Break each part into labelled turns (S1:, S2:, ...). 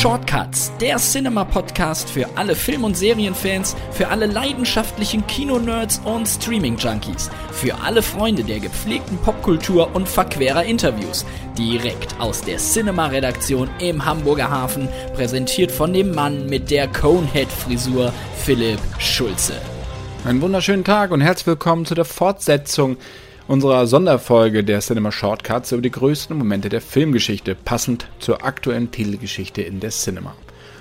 S1: Shortcuts, der Cinema-Podcast für alle Film- und Serienfans, für alle leidenschaftlichen Kinonerds und Streaming-Junkies, für alle Freunde der gepflegten Popkultur und verquerer Interviews. Direkt aus der Cinema-Redaktion im Hamburger Hafen, präsentiert von dem Mann mit der Conehead-Frisur, Philipp Schulze.
S2: Einen wunderschönen Tag und herzlich willkommen zu der Fortsetzung unserer Sonderfolge der Cinema Shortcuts über die größten Momente der Filmgeschichte, passend zur aktuellen Titelgeschichte in der Cinema.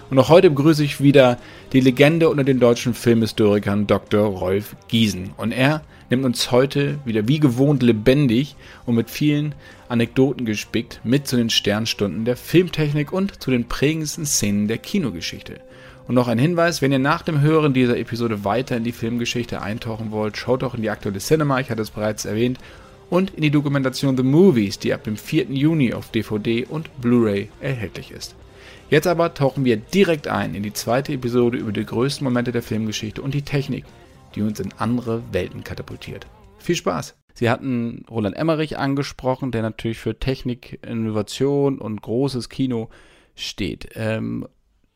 S2: Und auch heute begrüße ich wieder die Legende unter den deutschen Filmhistorikern Dr. Rolf Giesen. Und er nimmt uns heute wieder wie gewohnt lebendig und mit vielen Anekdoten gespickt mit zu den Sternstunden der Filmtechnik und zu den prägendsten Szenen der Kinogeschichte. Und noch ein Hinweis, wenn ihr nach dem Hören dieser Episode weiter in die Filmgeschichte eintauchen wollt, schaut doch in die aktuelle Cinema, ich hatte es bereits erwähnt, und in die Dokumentation The Movies, die ab dem 4. Juni auf DVD und Blu-ray erhältlich ist. Jetzt aber tauchen wir direkt ein in die zweite Episode über die größten Momente der Filmgeschichte und die Technik, die uns in andere Welten katapultiert. Viel Spaß! Sie hatten Roland Emmerich angesprochen, der natürlich für Technik, Innovation und großes Kino steht. Ähm,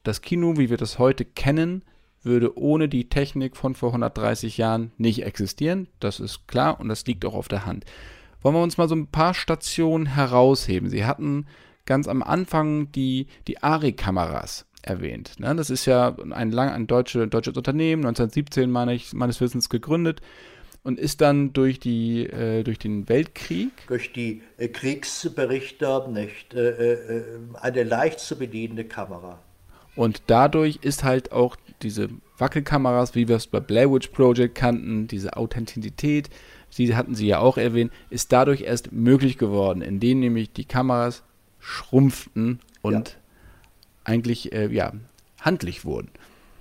S2: das Kino, wie wir das heute kennen, würde ohne die Technik von vor 130 Jahren nicht existieren. Das ist klar und das liegt auch auf der Hand. Wollen wir uns mal so ein paar Stationen herausheben. Sie hatten ganz am Anfang die, die ARI-Kameras erwähnt. Ne? Das ist ja ein, lang, ein deutsche, deutsches Unternehmen, 1917 meine ich, meines Wissens gegründet und ist dann durch, die, äh, durch den Weltkrieg.
S3: Durch die äh, Kriegsberichter nicht, äh, äh eine leicht zu bedienende Kamera.
S2: Und dadurch ist halt auch diese Wackelkameras, wie wir es bei Blair Witch Project kannten, diese Authentizität, die hatten sie ja auch erwähnt, ist dadurch erst möglich geworden, indem nämlich die Kameras schrumpften und ja. eigentlich äh, ja, handlich wurden.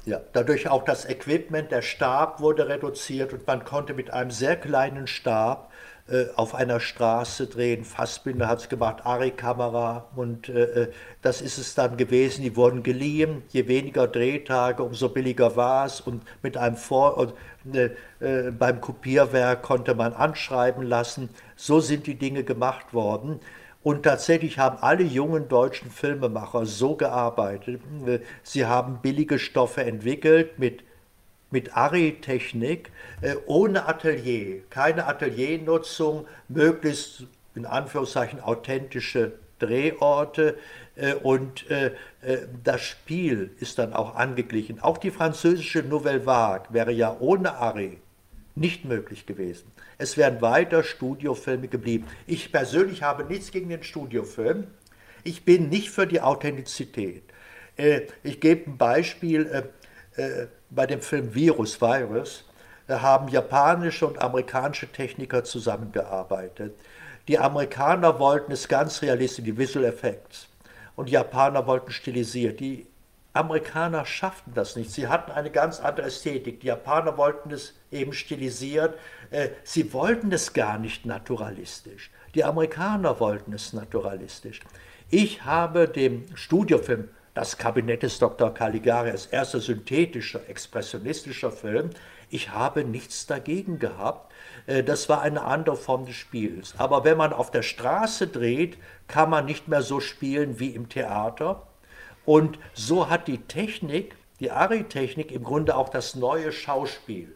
S3: Ja, dadurch auch das Equipment, der Stab wurde reduziert und man konnte mit einem sehr kleinen Stab äh, auf einer Straße drehen. Fassbinder hat es gemacht, Ari-Kamera und äh, äh, das ist es dann gewesen. Die wurden geliehen. Je weniger Drehtage, umso billiger war es und mit einem Vor und, äh, äh, beim Kopierwerk konnte man anschreiben lassen. So sind die Dinge gemacht worden. Und tatsächlich haben alle jungen deutschen Filmemacher so gearbeitet. Sie haben billige Stoffe entwickelt mit mit Ari-Technik, äh, ohne Atelier, keine Ateliernutzung, möglichst in Anführungszeichen authentische Drehorte äh, und äh, das Spiel ist dann auch angeglichen. Auch die französische Nouvelle Vague wäre ja ohne Ari nicht möglich gewesen. Es wären weiter Studiofilme geblieben. Ich persönlich habe nichts gegen den Studiofilm. Ich bin nicht für die Authentizität. Ich gebe ein Beispiel bei dem Film Virus, Virus, haben japanische und amerikanische Techniker zusammengearbeitet. Die Amerikaner wollten es ganz realistisch, die Visual Effects. Und die Japaner wollten stilisiert. Die Amerikaner schafften das nicht. Sie hatten eine ganz andere Ästhetik. Die Japaner wollten es eben stilisiert. Äh, sie wollten es gar nicht naturalistisch. Die Amerikaner wollten es naturalistisch. Ich habe dem Studiofilm das Kabinett des Dr. Caligari als erster synthetischer, expressionistischer Film. Ich habe nichts dagegen gehabt. Äh, das war eine andere Form des Spiels. Aber wenn man auf der Straße dreht, kann man nicht mehr so spielen wie im Theater. Und so hat die Technik, die Ari-Technik, im Grunde auch das neue Schauspiel,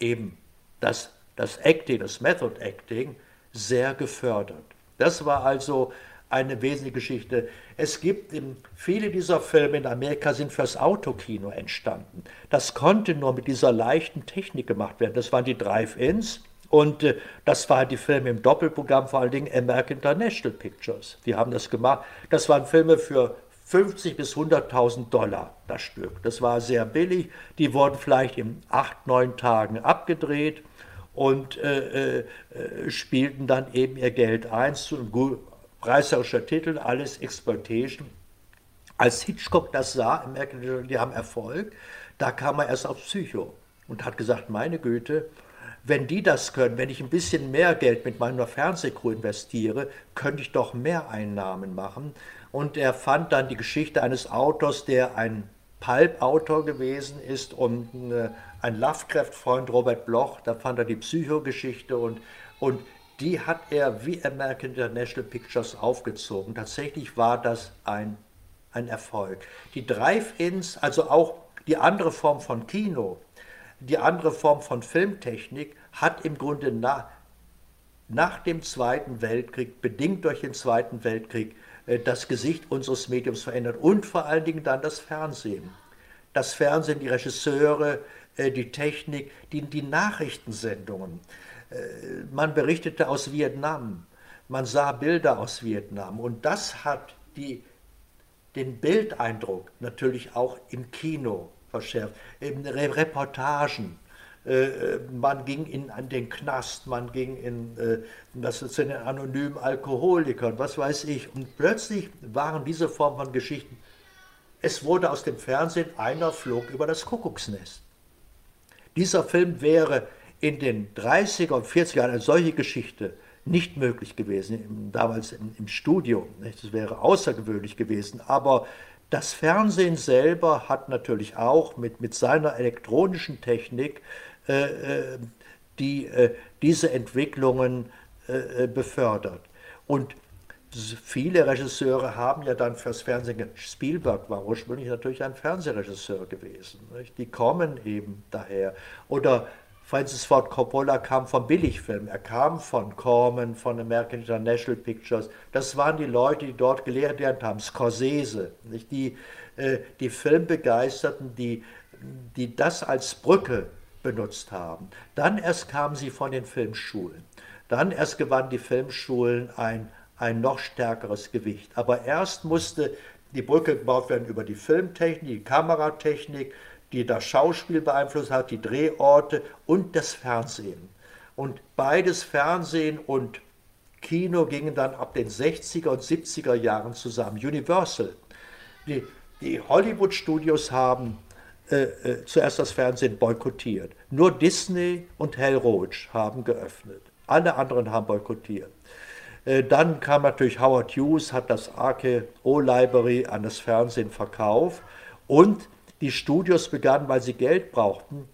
S3: eben das, das Acting, das Method Acting, sehr gefördert. Das war also eine wesentliche Geschichte. Es gibt viele dieser Filme in Amerika sind fürs Autokino entstanden. Das konnte nur mit dieser leichten Technik gemacht werden. Das waren die Drive-Ins und äh, das waren die Filme im Doppelprogramm, vor allen Dingen American International Pictures. Die haben das gemacht. Das waren Filme für 50 bis 100.000 Dollar das Stück. Das war sehr billig. Die wurden vielleicht in acht, neun Tagen abgedreht und äh, äh, äh spielten dann eben ihr Geld ein zu einem reißerischer Titel, alles Exploitation. Als Hitchcock das sah, die haben Erfolg, da kam er erst auf Psycho und hat gesagt, meine Güte, wenn die das können, wenn ich ein bisschen mehr Geld mit meiner Fernsehcrew investiere, könnte ich doch mehr Einnahmen machen. Und er fand dann die Geschichte eines Autors, der ein Pulp-Autor gewesen ist und äh, ein Lovecraft-Freund, Robert Bloch, da fand er die Psychogeschichte und, und die hat er wie American International Pictures aufgezogen. Tatsächlich war das ein, ein Erfolg. Die Drive-Ins, also auch die andere Form von Kino, die andere Form von Filmtechnik, hat im Grunde nach, nach dem Zweiten Weltkrieg, bedingt durch den Zweiten Weltkrieg, äh, das Gesicht unseres Mediums verändert und vor allen Dingen dann das Fernsehen. Das Fernsehen, die Regisseure, äh, die Technik, die, die Nachrichtensendungen. Äh, man berichtete aus Vietnam, man sah Bilder aus Vietnam und das hat die, den Bildeindruck natürlich auch im Kino verschärft, in Reportagen. Äh, man ging in an den Knast, man ging in das zu den anonymen Alkoholikern, was weiß ich. Und plötzlich waren diese Form von Geschichten. Es wurde aus dem Fernsehen einer flog über das Kuckucksnest. Dieser Film wäre in den 30er und 40er Jahren eine solche Geschichte nicht möglich gewesen, damals im, im Studio. Das wäre außergewöhnlich gewesen. Aber das Fernsehen selber hat natürlich auch mit, mit seiner elektronischen Technik äh, äh die, äh, diese Entwicklungen äh, äh, befördert. Und viele Regisseure haben ja dann fürs Fernsehen, Spielberg war ursprünglich natürlich ein Fernsehregisseur gewesen. Nicht? Die kommen eben daher. Oder Francis Ford Coppola kam vom Billigfilm. Er kam von Corman, von American International Pictures. Das waren die Leute, die dort gelernt haben. Scorsese, nicht? Die, äh, die Filmbegeisterten, die, die das als Brücke benutzt haben. Dann erst kamen sie von den Filmschulen. Dann erst gewannen die Filmschulen ein, ein noch stärkeres Gewicht. Aber erst musste die Brücke gebaut werden über die Filmtechnik, die Kameratechnik, die das Schauspiel beeinflusst hat, die Drehorte und das Fernsehen. Und beides Fernsehen und Kino gingen dann ab den 60er und 70er Jahren zusammen. Universal. Die, die Hollywood-Studios haben äh, äh, zuerst das Fernsehen boykottiert. Nur Disney und Hell Roach haben geöffnet. Alle anderen haben boykottiert. Äh, dann kam natürlich Howard Hughes, hat das o Library an das Fernsehen verkauft und die Studios begannen, weil sie Geld brauchten,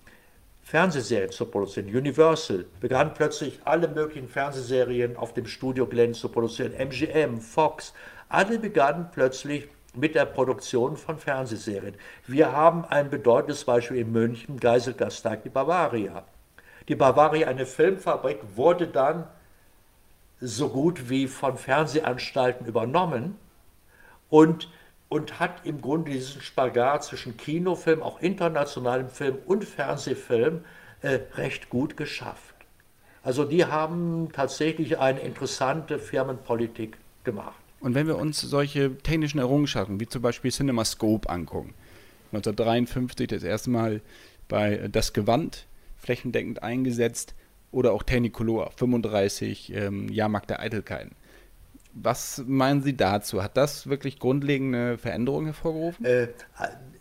S3: Fernsehserien zu produzieren. Universal begann plötzlich alle möglichen Fernsehserien auf dem Studiogelände zu produzieren. MGM, Fox, alle begannen plötzlich mit der Produktion von Fernsehserien. Wir haben ein bedeutendes Beispiel in München, Geiselgastag, die Bavaria. Die Bavaria, eine Filmfabrik, wurde dann so gut wie von Fernsehanstalten übernommen und, und hat im Grunde diesen Spagat zwischen Kinofilm, auch internationalem Film und Fernsehfilm äh, recht gut geschafft. Also die haben tatsächlich eine interessante Firmenpolitik gemacht.
S2: Und wenn wir uns solche technischen Errungenschaften wie zum Beispiel CinemaScope angucken, 1953 das erste Mal bei Das Gewand flächendeckend eingesetzt oder auch Technicolor 35 ähm, Jahrmarkt der Eitelkeiten. Was meinen Sie dazu? Hat das wirklich grundlegende Veränderungen hervorgerufen? Äh,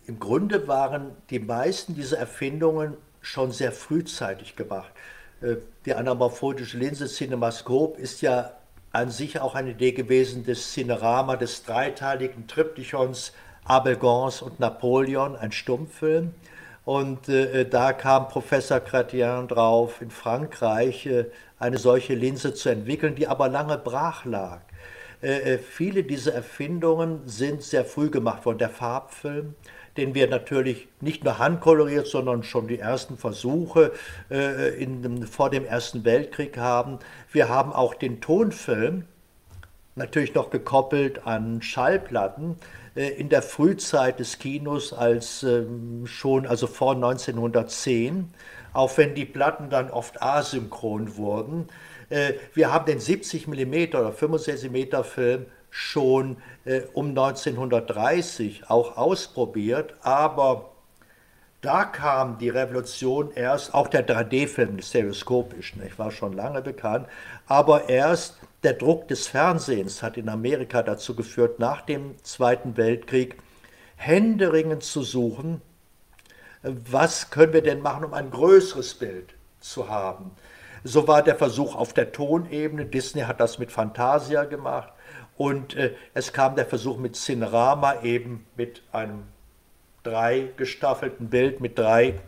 S3: Im Grunde waren die meisten dieser Erfindungen schon sehr frühzeitig gemacht. Äh, die anamorphotische Linse Cinemascope ist ja an sich auch eine Idee gewesen des Cinerama, des dreiteiligen Triptychons Abel Gans und Napoleon, ein Stummfilm. Und äh, da kam Professor Chrétien drauf, in Frankreich äh, eine solche Linse zu entwickeln, die aber lange brach lag. Äh, äh, viele dieser Erfindungen sind sehr früh gemacht worden. Der Farbfilm, den wir natürlich nicht nur handkoloriert, sondern schon die ersten Versuche äh, in, vor dem Ersten Weltkrieg haben. Wir haben auch den Tonfilm, natürlich noch gekoppelt an Schallplatten, äh, in der Frühzeit des Kinos als ähm, schon, also vor 1910, auch wenn die Platten dann oft asynchron wurden. Äh, wir haben den 70 mm oder 65 mm Film schon äh, um 1930 auch ausprobiert, aber da kam die Revolution erst, auch der 3D-Film, stereoskopisch, nicht, war schon lange bekannt, aber erst der Druck des Fernsehens hat in Amerika dazu geführt, nach dem Zweiten Weltkrieg händeringend zu suchen, was können wir denn machen, um ein größeres Bild zu haben. So war der Versuch auf der Tonebene, Disney hat das mit Fantasia gemacht und äh, es kam der Versuch mit Cinerama eben mit einem drei gestaffelten Bild mit drei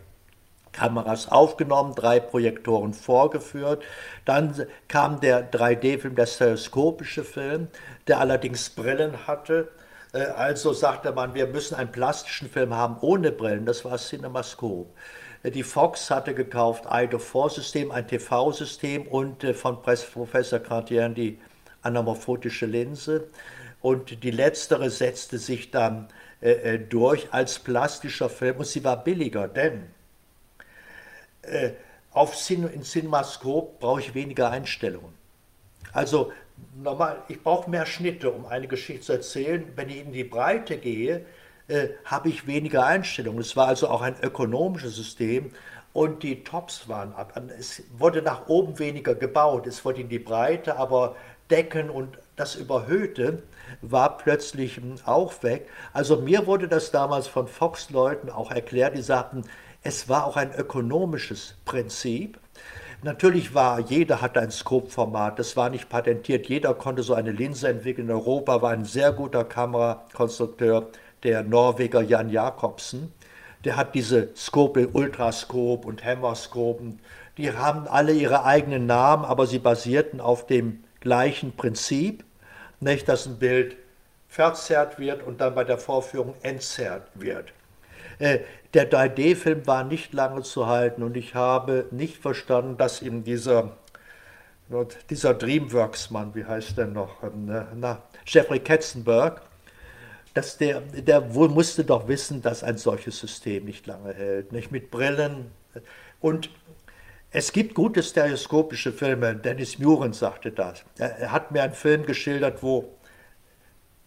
S3: Kameras aufgenommen, drei Projektoren vorgeführt. Dann kam der 3D-Film, der stereoskopische Film, der allerdings Brillen hatte, Äh, also sagte man, wir müssen einen plastischen Film haben ohne Brillen. Das war CinemaScope. Äh, die Fox hatte gekauft Eido-4-System, ein TV-System und äh, von Professor Cartier die anamorphotische Linse. Und die letztere setzte sich dann äh, durch als plastischer Film und sie war billiger, denn äh, auf Cin in CinemaScope brauche ich weniger Einstellungen. Also normal, ich brauche mehr Schnitte, um eine Geschichte zu erzählen. Wenn ich in die Breite gehe, äh, habe ich weniger Einstellungen. Es war also auch ein ökonomisches System und die Tops waren ab. Es wurde nach oben weniger gebaut, es wurde in die Breite, aber Decken und das Überhöhte war plötzlich auch weg. Also mir wurde das damals von Fox-Leuten auch erklärt, die sagten, es war auch ein ökonomisches Prinzip. Natürlich war, jeder hatte ein Scope-Format, das war nicht patentiert, jeder konnte so eine Linse entwickeln. In Europa war ein sehr guter Kamerakonstrukteur, der Norweger Jan Jakobsen. Der hat diese Scope, Ultrascope und Hammerscope, die haben alle ihre eigenen Namen, aber sie basierten auf dem gleichen Prinzip, nicht, dass ein Bild verzerrt wird und dann bei der Vorführung entzerrt wird. Äh, der 3D-Film war nicht lange zu halten und ich habe nicht verstanden, dass ihm dieser, dieser Dreamworks-Mann, wie heißt der noch, ähm, na, Jeffrey Katzenberg, dass der, der wohl musste doch wissen, dass ein solches System nicht lange hält, nicht mit Brillen. Und es gibt gute stereoskopische Filme. Dennis Muren sagte das. Er hat mir einen Film geschildert, wo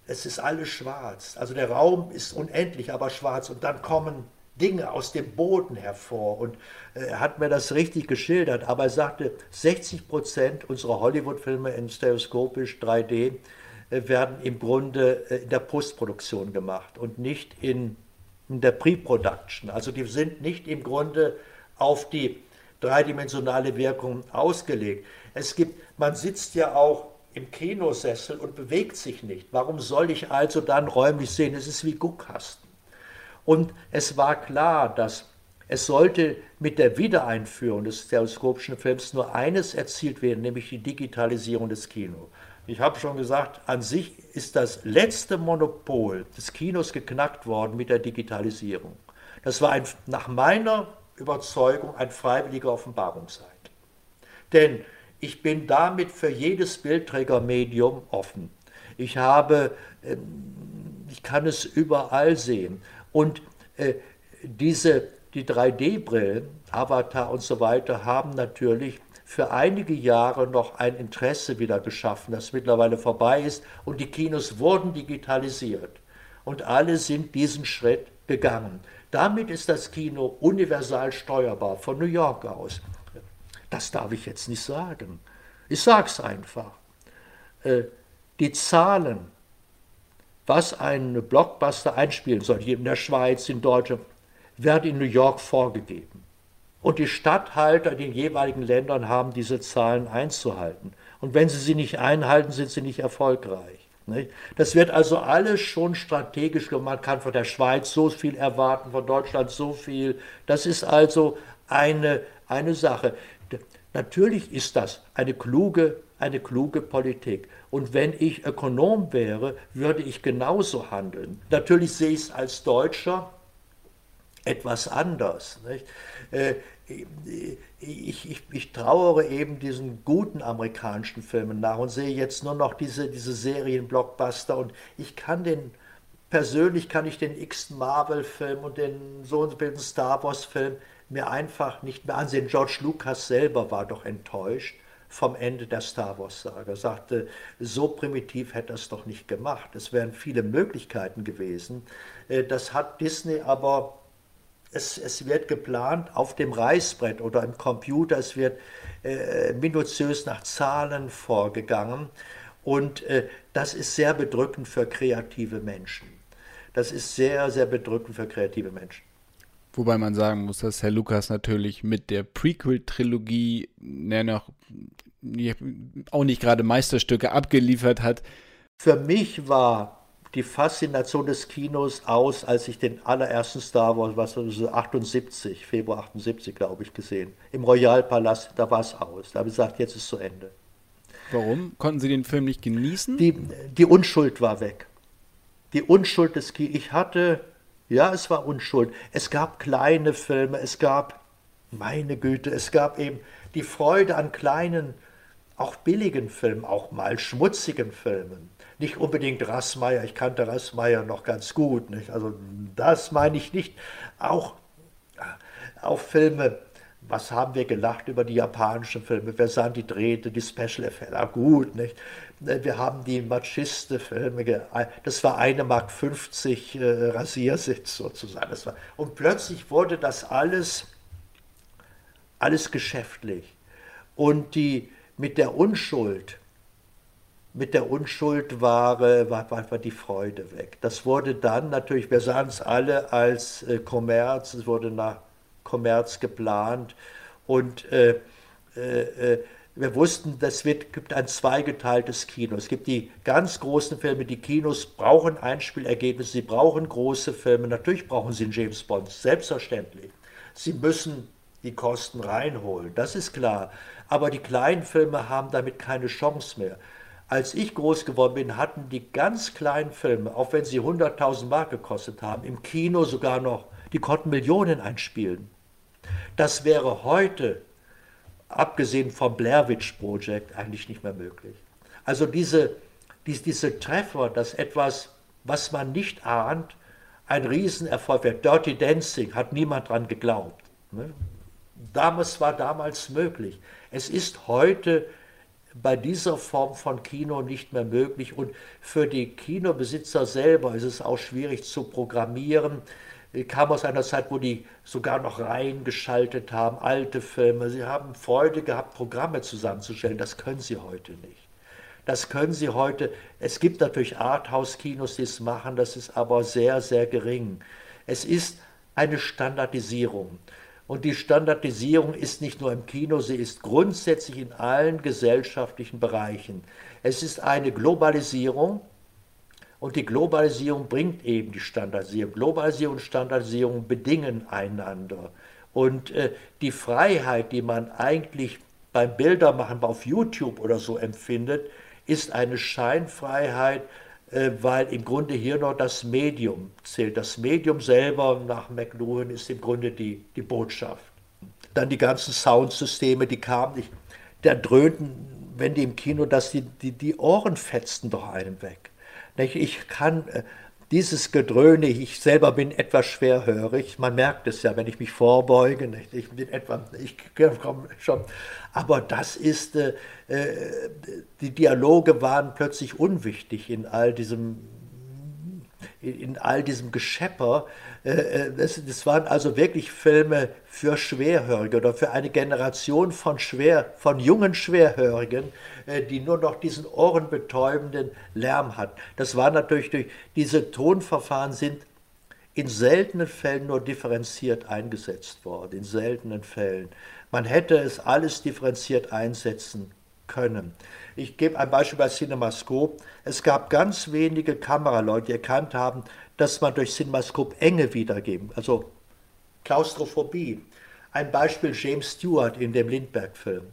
S3: es ist alles schwarz. Also der Raum ist unendlich, aber schwarz. Und dann kommen Dinge aus dem Boden hervor. Und äh, er hat mir das richtig geschildert. Aber er sagte, 60 Prozent unserer Hollywood-Filme in stereoskopisch 3D äh, werden im Grunde äh, in der Postproduktion gemacht und nicht in, in der Pre-Production. Also die sind nicht im Grunde auf die dreidimensionale Wirkung ausgelegt. Es gibt, man sitzt ja auch im Kinosessel und bewegt sich nicht. Warum soll ich also dann räumlich sehen? Es ist wie Guckkasten. Und es war klar, dass es sollte mit der Wiedereinführung des stereoskopischen Films nur eines erzielt werden, nämlich die Digitalisierung des Kinos. Ich habe schon gesagt, an sich ist das letzte Monopol des Kinos geknackt worden mit der Digitalisierung. Das war ein, nach meiner Überzeugung ein freiwilliger Offenbarungseid. Denn ich bin damit für jedes Bildträgermedium offen. Ich habe, ähm, ich kann es überall sehen. Und äh, diese, die 3D-Brillen, Avatar und so weiter, haben natürlich für einige Jahre noch ein Interesse wieder geschaffen, das mittlerweile vorbei ist. Und die Kinos wurden digitalisiert. Und alle sind diesen Schritt gegangen. Damit ist das Kino universal steuerbar von New York aus. Das darf ich jetzt nicht sagen. Ich sage es einfach. Äh, die Zahlen, was ein Blockbuster einspielen soll, hier in der Schweiz, in Deutschland, werden in New York vorgegeben. Und die Statthalter in den jeweiligen Ländern haben diese Zahlen einzuhalten. Und wenn sie sie nicht einhalten, sind sie nicht erfolgreich. Das wird also alles schon strategisch gemacht. Man kann von der Schweiz so viel erwarten, von Deutschland so viel. Das ist also eine, eine Sache. Natürlich ist das eine kluge, eine kluge Politik. Und wenn ich Ökonom wäre, würde ich genauso handeln. Natürlich sehe ich es als Deutscher etwas anders. Nicht? Äh, ich, ich, ich trauere eben diesen guten amerikanischen Filmen nach und sehe jetzt nur noch diese, diese Serien-Blockbuster und ich kann den, persönlich kann ich den x Marvel-Film und den so und so Star Wars-Film mir einfach nicht mehr ansehen. George Lucas selber war doch enttäuscht vom Ende der Star Wars-Saga. Er sagte, so primitiv hätte er es doch nicht gemacht. Es wären viele Möglichkeiten gewesen. Äh, das hat Disney aber es, es, wird geplant auf dem Reißbrett oder im Computer, es wird äh, minutiös nach Zahlen vorgegangen und äh, das ist sehr bedrückend für kreative Menschen. Das ist sehr, sehr bedrückend für kreative Menschen.
S2: Wobei man sagen muss, dass Herr Lukas natürlich mit der Prequel-Trilogie ja noch auch nicht gerade Meisterstücke abgeliefert hat.
S3: Für mich war die Faszination des Kinos aus, als ich den allerersten Star Wars, was war das, 78, Februar 78, glaube ich, gesehen. Im Royalpalast, da war es aus. Da habe ich gesagt, jetzt ist zu Ende.
S2: Warum? Konnten Sie den Film nicht genießen?
S3: Die, die Unschuld war weg. die Unschuld des Kinos. Ich hatte, ja, es war Unschuld. Es gab kleine Filme, es gab, meine Güte, es gab eben die Freude an kleinen, auch billigen Filmen, auch mal schmutzigen Filmen. Nicht unbedingt Rassmeier, ich kannte Rassmeier noch ganz gut, nicht? also das meine ich nicht. Auch, auch Filme, was haben wir gelacht über die japanischen Filme? Wir sahen die Drähte, die Special Effects, ah, gut, nicht? Wir haben die Machiste-Filme, das war eine Mark 50 äh, Rasiersitz sozusagen. War, und plötzlich wurde das alles, alles geschäftlich. Und die, mit der Unschuld, mit der Unschuld war, war, war, war die Freude weg. Das wurde dann natürlich, wir sahen es alle als äh, Kommerz, es wurde nach Kommerz geplant und äh, äh, äh wir wussten, es gibt ein zweigeteiltes Kino. Es gibt die ganz großen Filme, die Kinos brauchen Einspielergebnisse, sie brauchen große Filme. Natürlich brauchen sie einen James Bond, selbstverständlich. Sie müssen die Kosten reinholen, das ist klar. Aber die kleinen Filme haben damit keine Chance mehr. Als ich groß geworden bin, hatten die ganz kleinen Filme, auch wenn sie 100.000 Mark gekostet haben, im Kino sogar noch, die konnten Millionen einspielen. Das wäre heute abgesehen vom Blair Witch Project, eigentlich nicht mehr möglich. Also diese, diese, diese Treffer, dass etwas, was man nicht ahnt, ein Riesenerfolg wird. Dirty Dancing hat niemand dran geglaubt. Ne? Damals war damals möglich. Es ist heute bei dieser Form von Kino nicht mehr möglich und für die Kinobesitzer selber ist es auch schwierig zu programmieren kam aus einer Zeit, wo die sogar noch Reihen geschaltet haben, alte Filme. Sie haben Freude gehabt, Programme zusammenzustellen. Das können sie heute nicht. Das können sie heute. Es gibt natürlich Arthouse-Kinos, die es machen, das ist aber sehr, sehr gering. Es ist eine Standardisierung. Und die Standardisierung ist nicht nur im Kino, sie ist grundsätzlich in allen gesellschaftlichen Bereichen. Es ist eine Globalisierung, und die Globalisierung bringt eben die Standardisierung. Globalisierung und Standardisierung bedingen einander. Und äh, die Freiheit, die man eigentlich beim Bildermachen auf YouTube oder so empfindet, ist eine Scheinfreiheit, weil im Grunde hier noch das Medium zählt. Das Medium selber nach McLuhan ist im Grunde die, die Botschaft. Dann die ganzen Soundsysteme, die kamen nicht. Da dröhnten, wenn die im Kino, dass die, die, die Ohren fetzten doch einem weg. Ich kann äh, dieses Gedröhne, ich selber bin etwas schwerhörig, man merkt es ja, wenn ich mich vorbeuge, ich bin etwa, ich komme schon, aber das ist, äh, äh, die Dialoge waren plötzlich unwichtig in all diesem in all diesem Geschepper. Äh, äh, das, das, waren also wirklich Filme für Schwerhörige oder für eine Generation von, schwer, von jungen Schwerhörigen, äh, die nur noch diesen ohrenbetäubenden Lärm hatten. Das war natürlich durch diese Tonverfahren sind in seltenen Fällen nur differenziert eingesetzt worden, in seltenen Fällen. Man hätte es alles differenziert einsetzen können. Ich gebe ein Beispiel bei CinemaScope. Es gab ganz wenige Kameraleute, die erkannt haben, dass man durch CinemaScope Enge wiedergeben, also Klaustrophobie. Ein Beispiel James Stewart in dem Lindbergh-Film.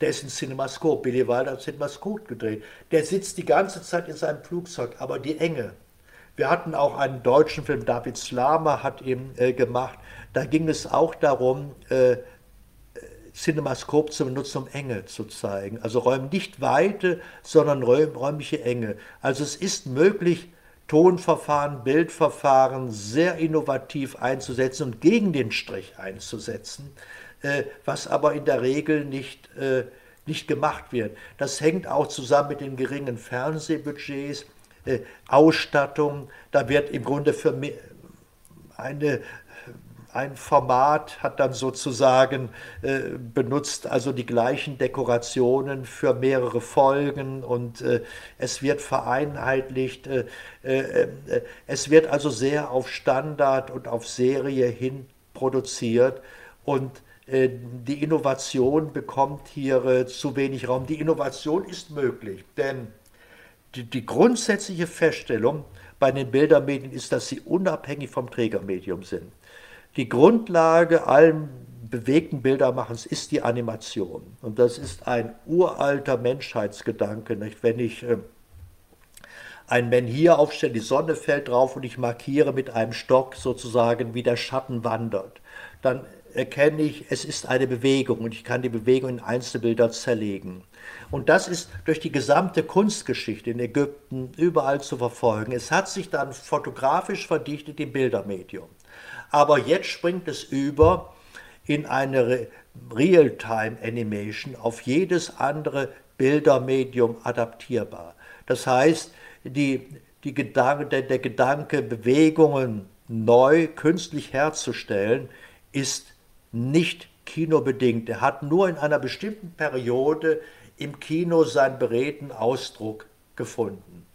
S3: Der ist in CinemaScope, Billy Wilder hat CinemaScope gedreht. Der sitzt die ganze Zeit in seinem Flugzeug, aber die Enge. Wir hatten auch einen deutschen Film, David Slamer hat ihn äh, gemacht. Da ging es auch darum, äh, Cinemascope zu benutzen, um Enge zu zeigen. Also räum nicht Weite, sondern räumliche Enge. Also es ist möglich, Tonverfahren, Bildverfahren sehr innovativ einzusetzen und gegen den Strich einzusetzen, äh, was aber in der Regel nicht, äh, nicht gemacht wird. Das hängt auch zusammen mit den geringen Fernsehbudgets, äh, Ausstattung. Da wird im Grunde für eine ein Format hat dann sozusagen äh, benutzt also die gleichen Dekorationen für mehrere Folgen und äh, es wird vereinheitlicht. Äh, äh, äh es wird also sehr auf Standard und auf Serie hin produziert und äh, die Innovation bekommt hier zu wenig Raum. Die Innovation ist möglich, denn die, die grundsätzliche Feststellung bei den Bildermedien ist, dass sie unabhängig vom Trägermedium sind. Die Grundlage allen bewegten Bildermachens ist die Animation. Und das ist ein uralter Menschheitsgedanke. Nicht? Wenn ich äh, ein Menhir aufstelle, die Sonne fällt drauf und ich markiere mit einem Stock sozusagen, wie der Schatten wandert. Dann erkenne ich, es ist eine Bewegung und ich kann die Bewegung in Einzelbilder zerlegen. Und das ist durch die gesamte Kunstgeschichte in Ägypten überall zu verfolgen. Es hat sich dann fotografisch verdichtet im Bildermedium. Aber jetzt springt es über in eine Real-Time-Animation auf jedes andere Bildermedium adaptierbar. Das heißt, die, die Gedanke, der, der Gedanke, Bewegungen neu künstlich herzustellen, ist nicht kinobedingt. Er hat nur in einer bestimmten Periode im Kino seinen beredten Ausdruck gefunden.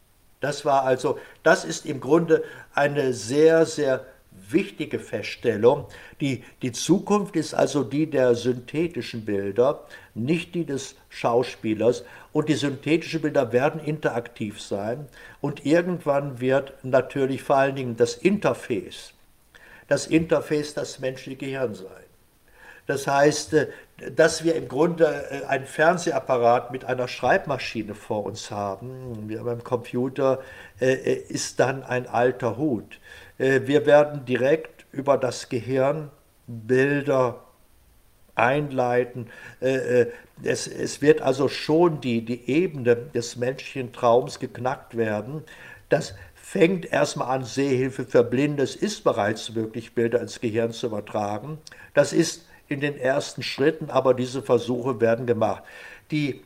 S3: Das war also, das ist im Grunde eine sehr, sehr wichtige Feststellung. Die, die Zukunft ist also die der synthetischen Bilder, nicht die des Schauspielers. Und die synthetischen Bilder werden interaktiv sein. Und irgendwann wird natürlich vor allen Dingen das Interface, das Interface das menschliche Gehirn sein. Das heißt, äh, dass wir im Grunde äh, einen Fernsehapparat mit einer Schreibmaschine vor uns haben, wie beim Computer, äh, ist dann ein alter Hut. Wir werden direkt über das Gehirn Bilder einleiten. Es, es wird also schon die, die Ebene des menschlichen Traums geknackt werden. Das fängt erstmal an, Sehhilfe für Blinde. Es ist bereits möglich, Bilder ins Gehirn zu übertragen. Das ist in den ersten Schritten, aber diese Versuche werden gemacht. Die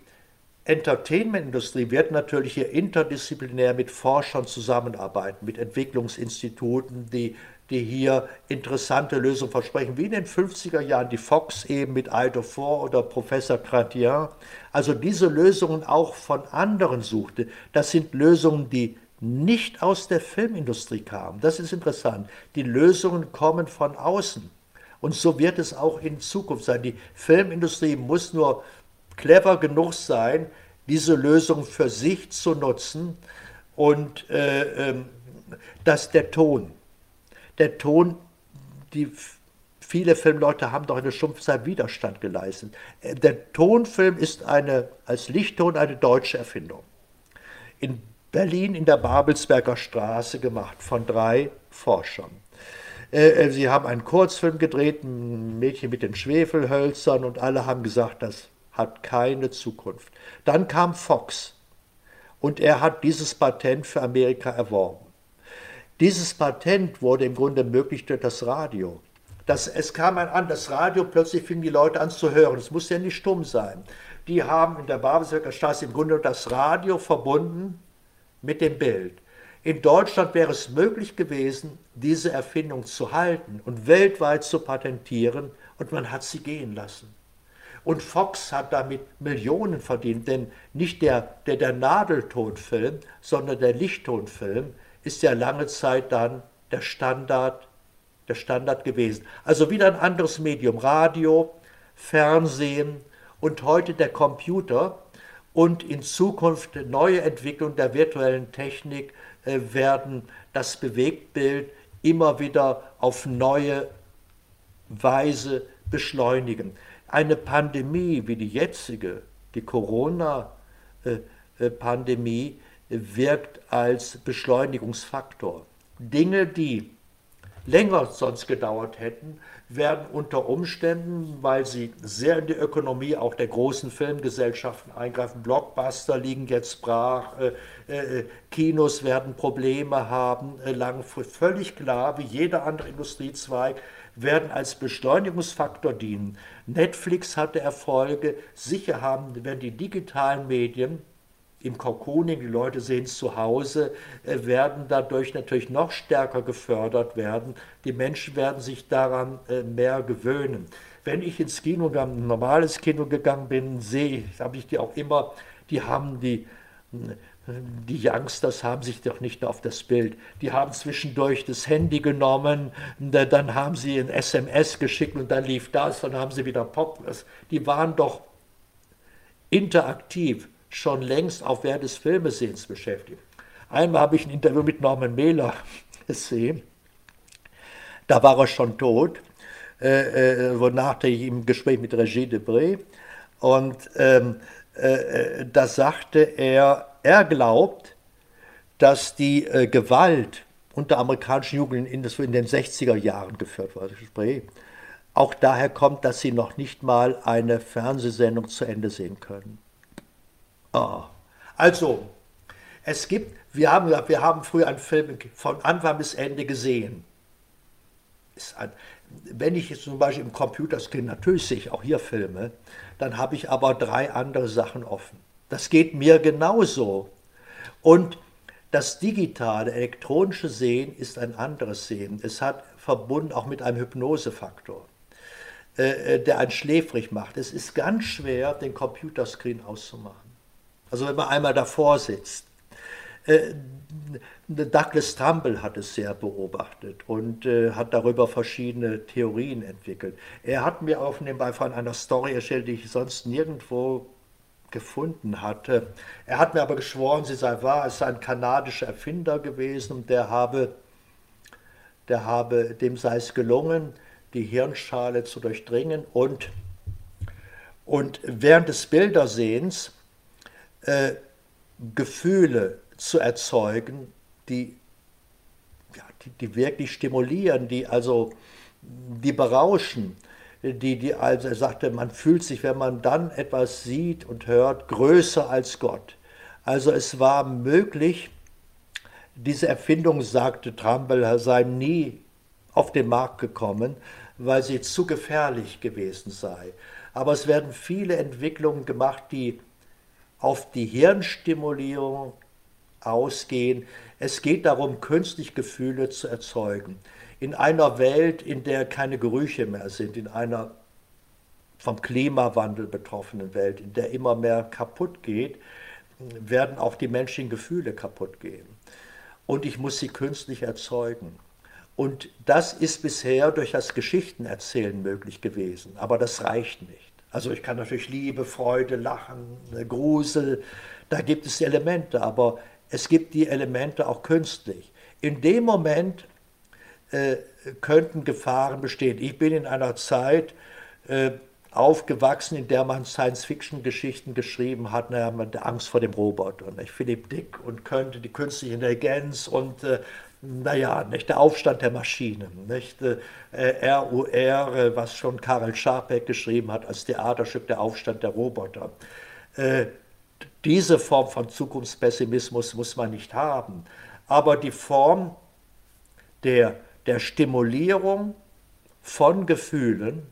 S3: Entertainment-Industrie wird natürlich hier interdisziplinär mit Forschern zusammenarbeiten, mit Entwicklungsinstituten, die, die hier interessante Lösungen versprechen, wie in den 50er Jahren die Fox eben mit Aldo Fort oder Professor Cratien. Also diese Lösungen auch von anderen suchte. Das sind Lösungen, die nicht aus der Filmindustrie kamen. Das ist interessant. Die Lösungen kommen von außen. Und so wird es auch in Zukunft sein. Die Filmindustrie muss nur clever genug sein, diese Lösung für sich zu nutzen. Und äh, äh, dass der Ton, der Ton, die viele Filmleute haben doch in der Stumpfzeit Widerstand geleistet. Äh, der Tonfilm ist eine, als Lichtton eine deutsche Erfindung. In Berlin in der Babelsberger Straße gemacht von drei Forschern. Äh, äh, sie haben einen Kurzfilm gedreht, ein Mädchen mit den Schwefelhölzern und alle haben gesagt, das hat keine Zukunft. Dann kam Fox und er hat dieses Patent für Amerika erworben. Dieses Patent wurde im Grunde möglich durch das Radio. Das, es kam an, das Radio, plötzlich fingen die Leute an zu hören. Es muss ja nicht stumm sein. Die haben in der Babelsberger Straße im Grunde das Radio verbunden mit dem Bild. In Deutschland wäre es möglich gewesen, diese Erfindung zu halten und weltweit zu patentieren, und man hat sie gehen lassen. Und Fox hat damit Millionen verdient, denn nicht der, der, der Nadeltonfilm, sondern der Lichttonfilm ist ja lange Zeit dann der Standard, der Standard gewesen. Also wieder ein anderes Medium, Radio, Fernsehen und heute der Computer und in Zukunft neue Entwicklung der virtuellen Technik äh, werden das Bewegtbild immer wieder auf neue Weise beschleunigen. Eine Pandemie wie die jetzige, die Corona-Pandemie, wirkt als Beschleunigungsfaktor. Dinge, die länger sonst gedauert hätten, werden unter Umständen, weil sie sehr in die Ökonomie auch der großen Filmgesellschaften eingreifen, Blockbuster liegen jetzt brach, äh, äh, Kinos werden Probleme haben, äh, langfristig völlig klar, wie jeder andere Industriezweig, werden als Beschleunigungsfaktor dienen. Netflix hatte Erfolge, sicher haben, werden die digitalen Medien im Cocooning, die Leute sehen es zu Hause, äh, werden dadurch natürlich noch stärker gefördert werden. Die Menschen werden sich daran äh, mehr gewöhnen. Wenn ich ins Kino, ein normales Kino gegangen bin, sehe, habe ich die auch immer, die haben die, die Youngsters haben sich doch nicht auf das Bild, die haben zwischendurch das Handy genommen, dann haben sie ein SMS geschickt und dann lief das, dann haben sie wieder Pop. Die waren doch interaktiv schon längst auf Wert des Filmesehens beschäftigt. Einmal habe ich ein Interview mit Norman Mailer gesehen. Da war er schon tot, äh, äh, wonach ich im Gespräch mit Regie Debré. Und ähm, äh, äh, da sagte er, er glaubt, dass die äh, Gewalt unter amerikanischen Jugendlichen in den 60er Jahren geführt wurde. Auch daher kommt, dass sie noch nicht mal eine Fernsehsendung zu Ende sehen können. Oh. Also, es gibt, wir haben, wir haben früher einen Film von Anfang bis Ende gesehen. Ein, wenn ich jetzt zum Beispiel im Computerscreen, natürlich sehe ich auch hier Filme, dann habe ich aber drei andere Sachen offen. Das geht mir genauso. Und das digitale, elektronische Sehen ist ein anderes Sehen. Es hat verbunden auch mit einem Hypnosefaktor, äh, äh, der einen schläfrig macht. Es ist ganz schwer, den Computerscreen auszumachen. Also wenn man einmal davor sitzt. Äh, Douglas Trumbull hat es sehr beobachtet und äh, hat darüber verschiedene Theorien entwickelt. Er hat mir auch nebenbei von einer Story erzählt, die ich sonst nirgendwo gefunden hatte. Er hat mir aber geschworen, sie sei wahr, es sei ein kanadischer Erfinder gewesen und der habe, der habe, dem sei es gelungen, die Hirnschale zu durchdringen und, und während des Bildersehens äh, Gefühle zu erzeugen, die, ja, die, die wirklich stimulieren, die also die berauschen die, die also er sagte, man fühlt sich, wenn man dann etwas sieht und hört, größer als Gott. Also es war möglich, diese Erfindung, sagte Trumbull, sei nie auf den Markt gekommen, weil sie zu gefährlich gewesen sei. Aber es werden viele Entwicklungen gemacht, die auf die Hirnstimulierung ausgehen. Es geht darum, künstlich Gefühle zu erzeugen in einer Welt, in der keine Gerüche mehr sind, in einer vom Klimawandel betroffenen Welt, in der immer mehr kaputt geht, werden auch die menschlichen Gefühle kaputt gehen. Und ich muss sie künstlich erzeugen. Und das ist bisher durch das Geschichtenerzählen möglich gewesen, aber das reicht nicht. Also ich kann natürlich Liebe, Freude, Lachen, Grusel, da gibt es Elemente, aber es gibt die Elemente auch künstlich. In dem Moment, äh, könnten Gefahren bestehen. Ich bin in einer Zeit äh, aufgewachsen, in der man Science-Fiction-Geschichten geschrieben hat, naja, man hat Angst vor dem Roboter, nicht? Philipp Dick und könnte die künstliche Intelligenz und äh, naja, nicht der Aufstand der Maschinen, nicht äh, RUR, äh, was schon Karel Scharpeck geschrieben hat als Theaterstück der Aufstand der Roboter. Äh, diese Form von Zukunftspessimismus muss man nicht haben, aber die Form der der Stimulierung von Gefühlen,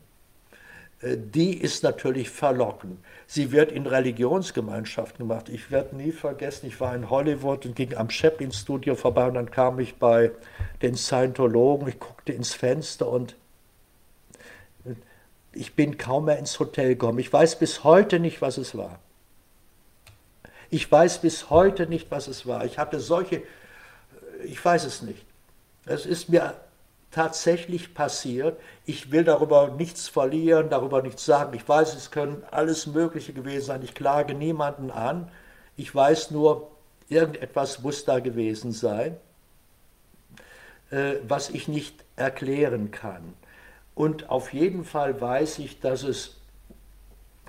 S3: äh, die ist natürlich verlockend. Sie wird in Religionsgemeinschaften gemacht. Ich werde nie vergessen, ich war in Hollywood und ging am Chaplin-Studio vorbei und dann kam ich bei den Scientologen, ich guckte ins Fenster und ich bin kaum mehr ins Hotel gekommen. Ich weiß bis heute nicht, was es war. Ich weiß bis heute nicht, was es war. Ich hatte solche, ich weiß es nicht. Es ist mir tatsächlich passiert. Ich will darüber nichts verlieren, darüber nichts sagen. Ich weiß, es können alles Mögliche gewesen sein. Ich klage niemanden an. Ich weiß nur, irgendetwas muss da gewesen sein, äh, was ich nicht erklären kann. Und auf jeden Fall weiß ich, dass es,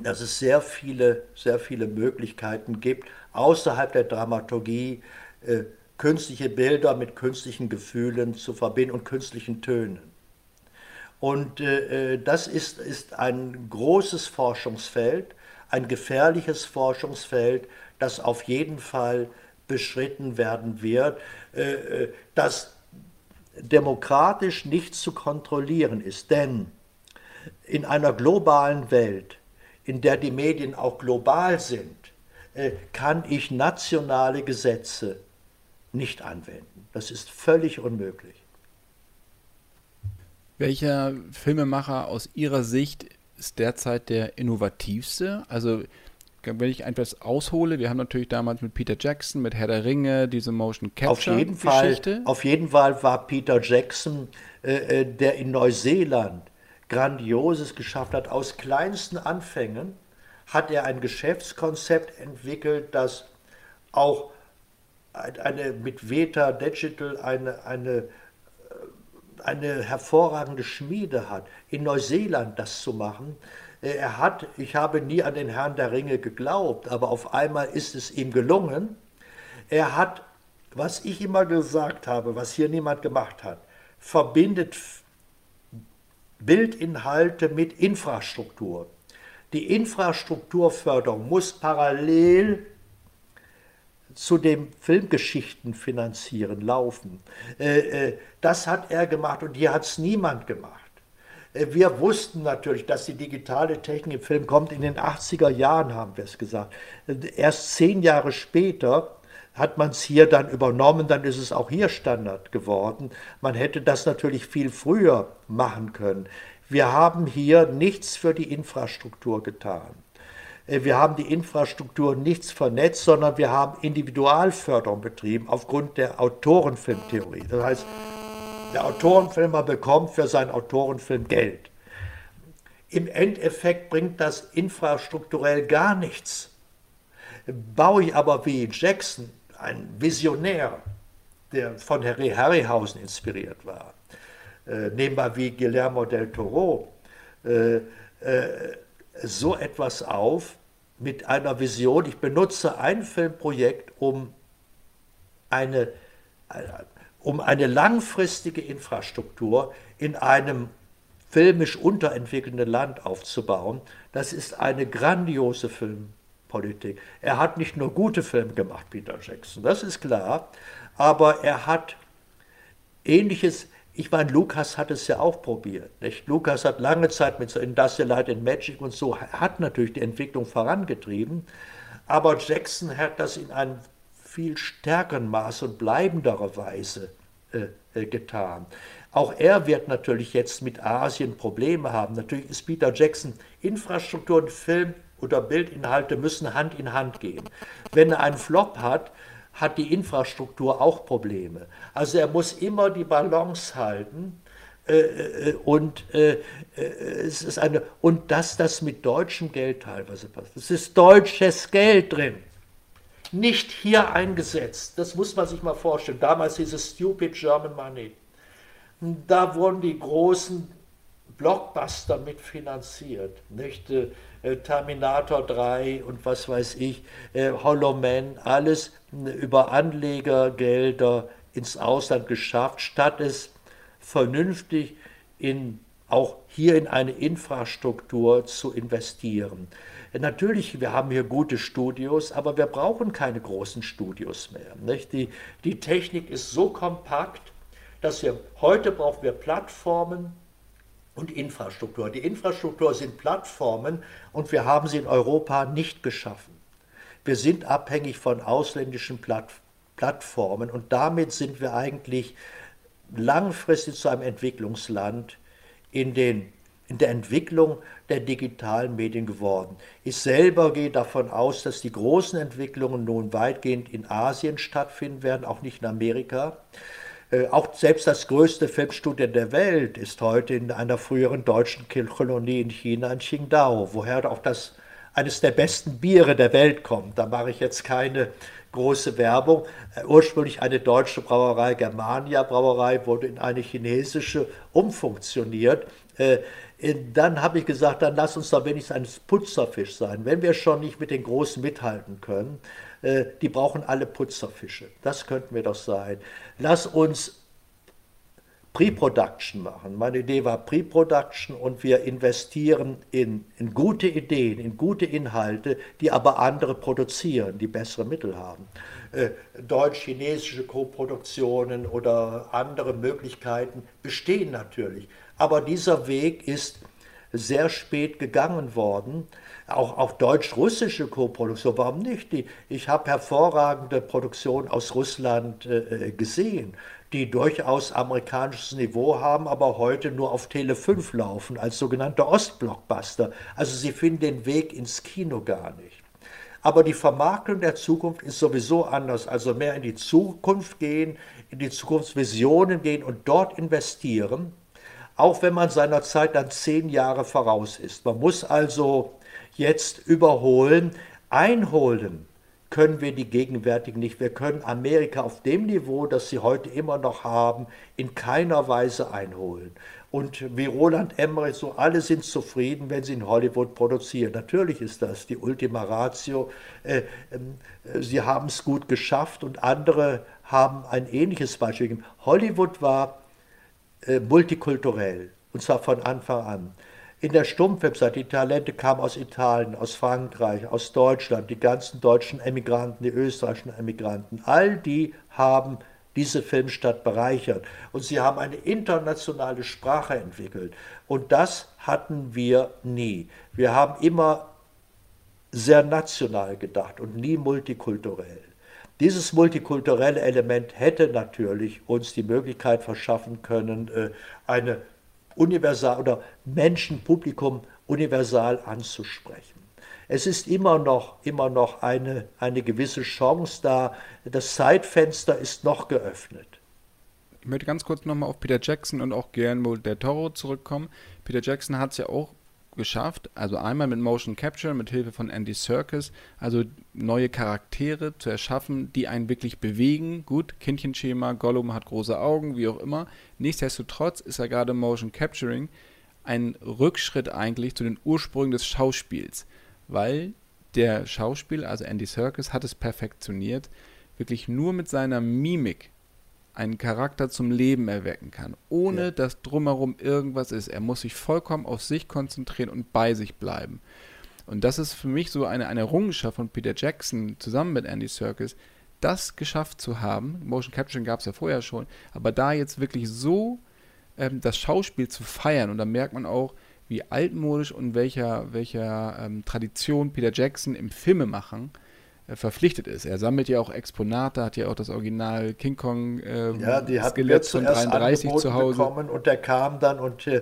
S3: dass es sehr, viele, sehr viele Möglichkeiten gibt, außerhalb der Dramaturgie äh, künstliche Bilder mit künstlichen Gefühlen zu verbinden und künstlichen Tönen. Und äh, äh, das ist, ist ein großes Forschungsfeld, ein gefährliches Forschungsfeld, das auf jeden Fall beschritten werden wird, äh, äh das demokratisch nicht zu kontrollieren ist. Denn in einer globalen Welt, in der die Medien auch global sind, äh, kann ich nationale Gesetze nicht anwenden. Das ist völlig unmöglich.
S2: Welcher Filmemacher aus Ihrer Sicht ist derzeit der innovativste? Also wenn ich etwas aushole, wir haben natürlich damals mit Peter Jackson, mit Herr der Ringe, diese Motion Capture
S3: auf jeden Geschichte. Fall, auf jeden Fall war Peter Jackson, äh, äh, der in Neuseeland Grandioses geschafft hat. Aus kleinsten Anfängen hat er ein Geschäftskonzept entwickelt, das auch eine, mit Veta Digital eine, eine, äh, eine hervorragende Schmiede hat, in Neuseeland das zu machen. Äh, er hat, ich habe nie an den Herrn der Ringe geglaubt, aber auf einmal ist es ihm gelungen. Er hat was ich immer gesagt habe, was hier niemand gemacht hat, verbindet Bildinhalte mit Infrastruktur. Die Infrastrukturförderung muss parallel zu dem Filmgeschichten finanzieren laufen. Äh, äh, das hat er gemacht und hier hat es niemand gemacht. Äh, wir wussten natürlich, dass die digitale Technik im Film kommt. In den 80er Jahren haben wir es gesagt. Erst zehn Jahre später hat man es hier dann übernommen, dann ist es auch hier Standard geworden. Man hätte das natürlich viel früher machen können. Wir haben hier nichts für die Infrastruktur getan. Äh, wir haben die Infrastruktur nichts vernetzt, sondern wir haben Individualförderung betrieben aufgrund der Autorenfilmtheorie. Das heißt, der Autorenfilmer bekommt für seinen Autorenfilm Geld. Im Endeffekt bringt das infrastrukturell gar nichts. Baue ich aber wie Jackson, ein Visionär, der von Harry Harryhausen inspiriert war, äh, nehmen wir wie Guillermo del Toro, äh, äh, so etwas auf mit einer Vision. Ich benutze ein Filmprojekt, um eine, um eine langfristige Infrastruktur in einem filmisch unterentwickelnden Land aufzubauen. Das ist eine grandiose Filmpolitik. Er hat nicht nur gute Filme gemacht, Peter Jackson, das ist klar, aber er hat ähnliches, ich meine, Lukas hat es ja auch probiert. Nicht? Lukas hat lange Zeit mit so Industrial Light and Magic und so, hat natürlich die Entwicklung vorangetrieben, aber Jackson hat das in einem viel stärkeren Maß und bleibenderer Weise äh, äh, getan. Auch er wird natürlich jetzt mit Asien Probleme haben. Natürlich ist Peter Jackson Infrastruktur und Film oder Bildinhalte müssen Hand in Hand gehen. Wenn er einen Flop hat, hat die Infrastruktur auch Probleme. Also er muss immer die Balance halten. Äh, äh und äh, es ist eine und dass das mit deutschem Geld teilweise passiert. Es ist deutsches Geld drin, nicht hier eingesetzt. Das muss man sich mal vorstellen. Damals dieses Stupid German Money. Da wurden die großen Blockbuster mitfinanziert. Nicht? Äh, Terminator 3 und was weiß ich, äh, Hollow Man, alles über Anlegergelder ins Ausland geschafft, statt es vernünftig in, auch hier in eine Infrastruktur zu investieren. Natürlich, wir haben hier gute Studios, aber wir brauchen keine großen Studios mehr. Nicht? Die, die Technik ist so kompakt, dass wir heute brauchen wir Plattformen, und Infrastruktur. Die Infrastruktur sind Plattformen und wir haben sie in Europa nicht geschaffen. Wir sind abhängig von ausländischen Platt Plattformen und damit sind wir eigentlich langfristig zu einem Entwicklungsland in, den, in der Entwicklung der digitalen Medien geworden. Ich selber gehe davon aus, dass die großen Entwicklungen nun weitgehend in Asien stattfinden werden, auch nicht in Amerika. Äh, auch selbst das größte Filmstudio der Welt ist heute in einer früheren deutschen Kolonie in China, in Qingdao, woher auch das eines der besten Biere der Welt kommt. Da mache ich jetzt keine große Werbung. Äh, ursprünglich eine deutsche Brauerei, Germania Brauerei, wurde in eine chinesische umfunktioniert. Äh, dann habe ich gesagt, dann lass uns doch wenigstens ein Putzerfisch sein. Wenn wir schon nicht mit den Großen mithalten können, äh, die brauchen alle Putzerfische. Das könnten wir doch sein. Lass uns Pre-Production machen. Meine Idee war Pre-Production und wir investieren in, in gute Ideen, in gute Inhalte, die aber andere produzieren, die bessere Mittel haben. Äh, Deutsch-chinesische Koproduktionen oder andere Möglichkeiten bestehen natürlich. Aber dieser Weg ist sehr spät gegangen worden auch, auch deutsch-russische Koproduktion, warum nicht? Die, ich habe hervorragende Produktionen aus Russland äh, äh, gesehen, die durchaus amerikanisches Niveau haben, aber heute nur auf Tele 5 laufen, als sogenannte Ostblockbuster. Also sie finden den Weg ins Kino gar nicht. Aber die Vermarktung der Zukunft ist sowieso anders, also mehr in die Zukunft gehen, in die Zukunftsvisionen gehen und dort investieren, auch wenn man seiner Zeit dann zehn Jahre voraus ist. Man muss also jetzt überholen. Einholen können wir die gegenwärtigen nicht. Wir können Amerika auf dem Niveau, das sie heute immer noch haben, in keiner Weise einholen. Und wie Roland Emmerich, so alle sind zufrieden, wenn sie in Hollywood produzieren. Natürlich ist das die Ultima Ratio. Äh, äh, sie haben es gut geschafft und andere haben ein ähnliches Beispiel. Hollywood war äh, multikulturell, und zwar von Anfang an. In der Stummfilmzeit, die Talente kamen aus Italien, aus Frankreich, aus Deutschland, die ganzen deutschen Emigranten, die österreichischen Emigranten, all die haben diese Filmstadt bereichert. Und sie haben eine internationale Sprache entwickelt. Und das hatten wir nie. Wir haben immer sehr national gedacht und nie multikulturell. Dieses multikulturelle Element hätte natürlich uns die Möglichkeit verschaffen können, äh, eine universal oder Menschen, Publikum universal anzusprechen. Es ist immer noch, immer noch eine, eine gewisse Chance da. Das Zeitfenster ist noch geöffnet.
S2: Ich möchte ganz kurz nochmal auf Peter Jackson und auch Guillermo del Toro zurückkommen. Peter Jackson hat es ja auch geschafft, also einmal mit Motion Capture, mit Hilfe von Andy Serkis, also neue Charaktere zu erschaffen, die einen wirklich bewegen. Gut, Kindchenschema, Gollum hat große Augen, wie auch immer. Nichtsdestotrotz ist er gerade Motion Capturing ein Rückschritt eigentlich zu den Ursprüngen des Schauspiels, weil der Schauspieler, also Andy Serkis, hat es perfektioniert, wirklich nur mit seiner Mimik einen Charakter zum Leben erwecken kann, ohne ja. dass drumherum irgendwas ist. Er muss sich vollkommen auf sich konzentrieren und bei sich bleiben. Und das ist für mich so eine, eine Errungenschaft von Peter Jackson zusammen mit Andy Serkis, das geschafft zu haben. Motion Capturing gab es ja vorher schon, aber da jetzt wirklich so ähm, das Schauspiel zu feiern und da merkt man auch, wie altmodisch und welcher, welcher ähm, Tradition Peter Jackson im Filmemachen äh, verpflichtet ist. Er sammelt ja auch Exponate, hat ja auch das Original King Kong
S3: äh, ja, die Skelett von 33 zu Hause. Bekommen und der kam dann und äh,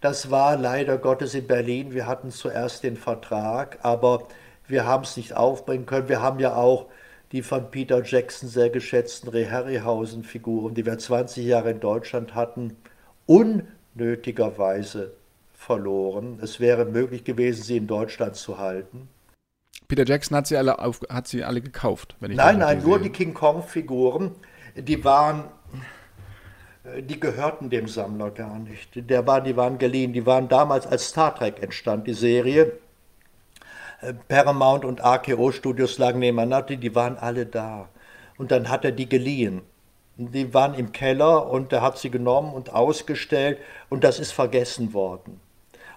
S3: das war leider Gottes in Berlin. Wir hatten zuerst den Vertrag, aber wir haben es nicht aufbringen können. Wir haben ja auch die von Peter Jackson sehr geschätzten Harryhausen-Figuren, die wir 20 Jahre in Deutschland hatten, unnötigerweise verloren. Es wäre möglich gewesen, sie in Deutschland zu halten.
S2: Peter Jackson hat sie alle, auf, hat sie alle gekauft.
S3: nein, nein, nur die King Kong-Figuren. Die waren, die gehörten dem Sammler gar nicht. Der war, die waren geliehen. Die waren damals, als Star Trek entstand, die Serie. Paramount und RKO Studios lagen nebeneinander, die waren alle da. Und dann hat er die geliehen. Die waren im Keller und er hat sie genommen und ausgestellt und das ist vergessen worden.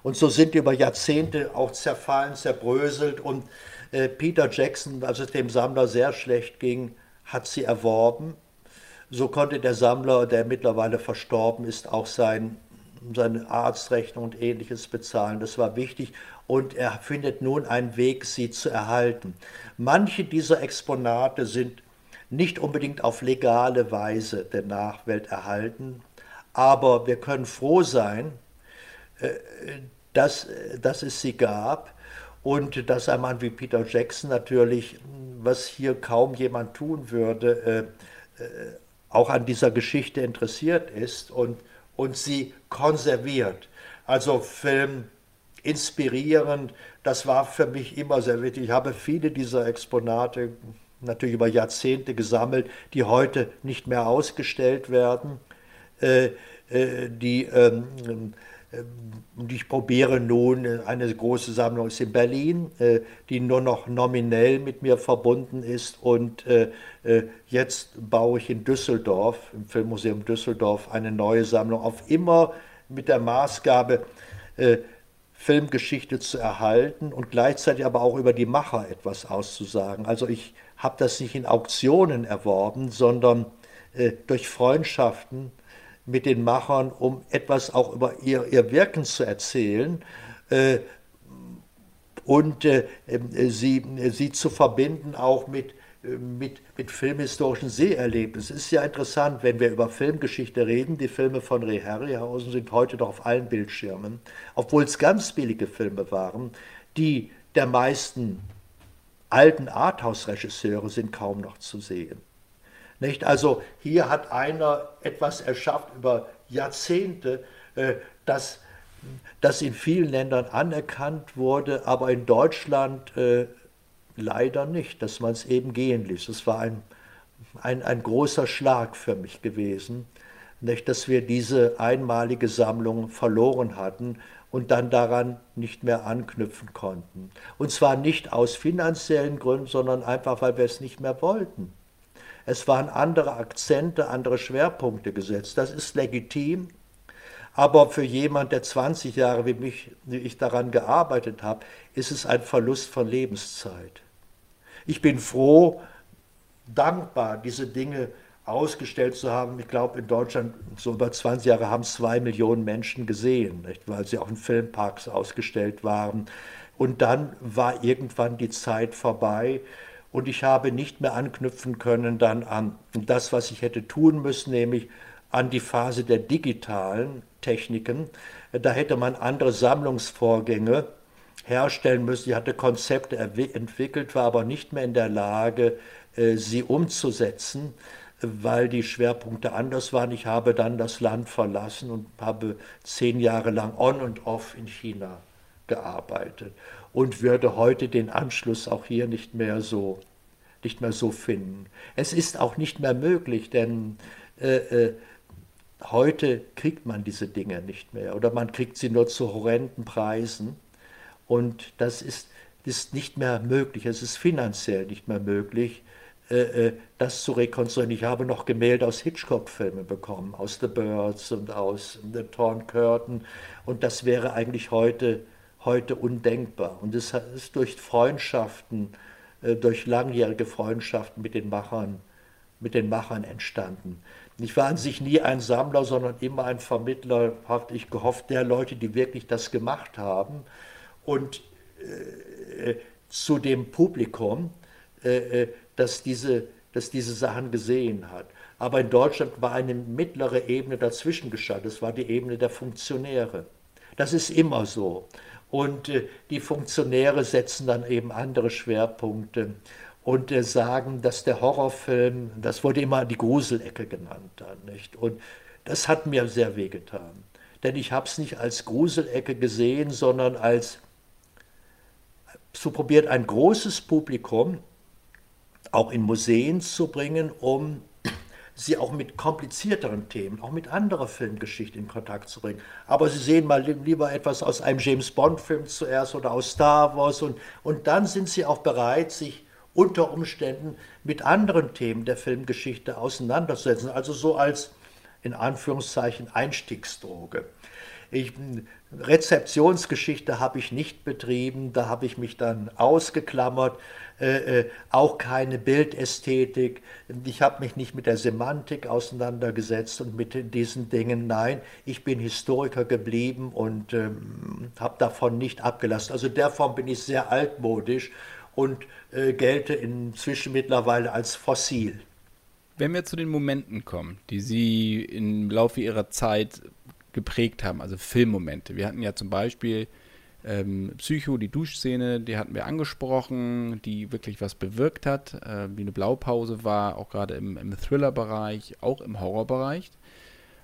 S3: Und so sind über Jahrzehnte auch zerfallen, zerbröselt und äh, Peter Jackson, als es dem Sammler sehr schlecht ging, hat sie erworben. So konnte der Sammler, der mittlerweile verstorben ist, auch sein, seine Arztrechnung und ähnliches bezahlen. Das war wichtig und er findet nun einen Weg, sie zu erhalten. Manche dieser Exponate sind nicht unbedingt auf legale Weise der Nachwelt erhalten, aber wir können froh sein, äh, dass, dass es sie gab und dass ein Mann wie Peter Jackson natürlich, was hier kaum jemand tun würde, äh, äh, auch an dieser Geschichte interessiert ist und, und sie konserviert. Also Film inspirierend, das war für mich immer sehr wichtig. Ich habe viele dieser Exponate natürlich über Jahrzehnte gesammelt, die heute nicht mehr ausgestellt werden, äh, äh, die ähm, und ich probiere nun, eine große Sammlung ist in Berlin, äh, die nur noch nominell mit mir verbunden ist. Und äh, äh, jetzt baue ich in Düsseldorf, im Filmmuseum Düsseldorf, eine neue Sammlung auf, immer mit der Maßgabe, Filmgeschichte zu erhalten und gleichzeitig aber auch über die Macher etwas auszusagen. Also ich habe das nicht in Auktionen erworben, sondern durch Freundschaften mit den Machern, um etwas auch über ihr, ihr Wirken zu erzählen äh, und äh, äh sie, sie zu verbinden auch mit, äh, mit, mit filmhistorischen Seherlebnissen. Es ist ja interessant, wenn wir über Filmgeschichte reden, die Filme von Ray Harryhausen sind heute doch auf allen Bildschirmen, obwohl es ganz billige Filme waren, die der meisten alten Arthouse-Regisseure sind kaum noch zu sehen. Nicht? Also hier hat einer etwas erschafft über Jahrzehnte, äh, das, das in vielen Ländern anerkannt wurde, aber in Deutschland äh, leider nicht, dass man es eben gehen ließ. Es war ein, ein, ein großer Schlag für mich gewesen, nicht, dass wir diese einmalige Sammlung verloren hatten und dann daran nicht mehr anknüpfen konnten. Und zwar nicht aus finanziellen Gründen, sondern einfach, weil wir es nicht mehr wollten. Es waren andere Akzente, andere Schwerpunkte gesetzt. Das ist legitim. Aber für jemand, der 20 Jahre wie, mich, wie ich daran gearbeitet habe, ist es ein Verlust von Lebenszeit. Ich bin froh, dankbar, diese Dinge ausgestellt zu haben. Ich glaube, in Deutschland, so über 20 Jahre, haben zwei Millionen Menschen gesehen, nicht? weil sie auch in Filmparks ausgestellt waren. Und dann war irgendwann die Zeit vorbei und ich habe nicht mehr anknüpfen können dann an das, was ich hätte tun müssen, nämlich an die Phase der digitalen Techniken. Da hätte man andere Sammlungsvorgänge herstellen müssen. Ich hatte Konzepte entwickelt, war aber nicht mehr in der Lage, äh, sie umzusetzen weil die Schwerpunkte anders waren. Ich habe dann das Land verlassen und habe zehn Jahre lang on und off in China gearbeitet und würde heute den Anschluss auch hier nicht mehr so nicht mehr so finden. Es ist auch nicht mehr möglich, denn äh, äh, heute kriegt man diese Dinge nicht mehr oder man kriegt sie nur zu horrenden Preisen und das ist, ist nicht mehr möglich. Es ist finanziell nicht mehr möglich, äh, äh, das zu rekonstruieren. Ich habe noch Gemälde aus Hitchcock-Filmen bekommen, aus The Birds und aus The Torn Curtain. Und das wäre eigentlich heute, heute undenkbar. Und es ist durch Freundschaften, äh, durch langjährige Freundschaften mit den Machern, mit den Machern entstanden. Ich war an sich nie ein Sammler, sondern immer ein Vermittler, habe ich gehofft, der Leute, die wirklich das gemacht haben. Und äh, zu dem Publikum, äh, das diese, das diese Sachen gesehen hat. Aber in Deutschland war eine mittlere Ebene dazwischen geschaltet. Das war die Ebene der Funktionäre. Das ist immer so. Und äh, die Funktionäre setzen dann eben andere Schwerpunkte und äh, sagen, dass der Horrorfilm, das wurde immer die Gruselecke genannt dann, nicht? Und das hat mir sehr wehgetan. Denn ich habe es nicht als Gruselecke gesehen, sondern als so probiert ein großes Publikum auch in Museen zu bringen, um sie auch mit komplizierteren Themen, auch mit anderer Filmgeschichte in Kontakt zu bringen. Aber sie sehen mal lieber etwas aus einem James Bond-Film zuerst oder aus Star Wars und, und dann sind sie auch bereit, sich unter Umständen mit anderen Themen der Filmgeschichte auseinanderzusetzen. Also so als in Anführungszeichen Einstiegsdroge. Ich, Rezeptionsgeschichte habe ich nicht betrieben, da habe ich mich dann ausgeklammert. Äh, äh, auch keine Bildästhetik. Ich habe mich nicht mit der Semantik auseinandergesetzt und mit diesen Dingen. Nein, ich bin Historiker geblieben und ähm, habe davon nicht abgelassen. Also der Form bin ich sehr altmodisch und äh, gelte inzwischen mittlerweile als fossil.
S2: Wenn wir zu den Momenten kommen, die Sie im Laufe Ihrer Zeit geprägt haben, also Filmmomente. Wir hatten ja zum Beispiel ähm, Psycho, die Duschszene, die hatten wir angesprochen, die wirklich was bewirkt hat, äh, wie eine Blaupause war, auch gerade im, im Thriller-Bereich, auch im Horrorbereich.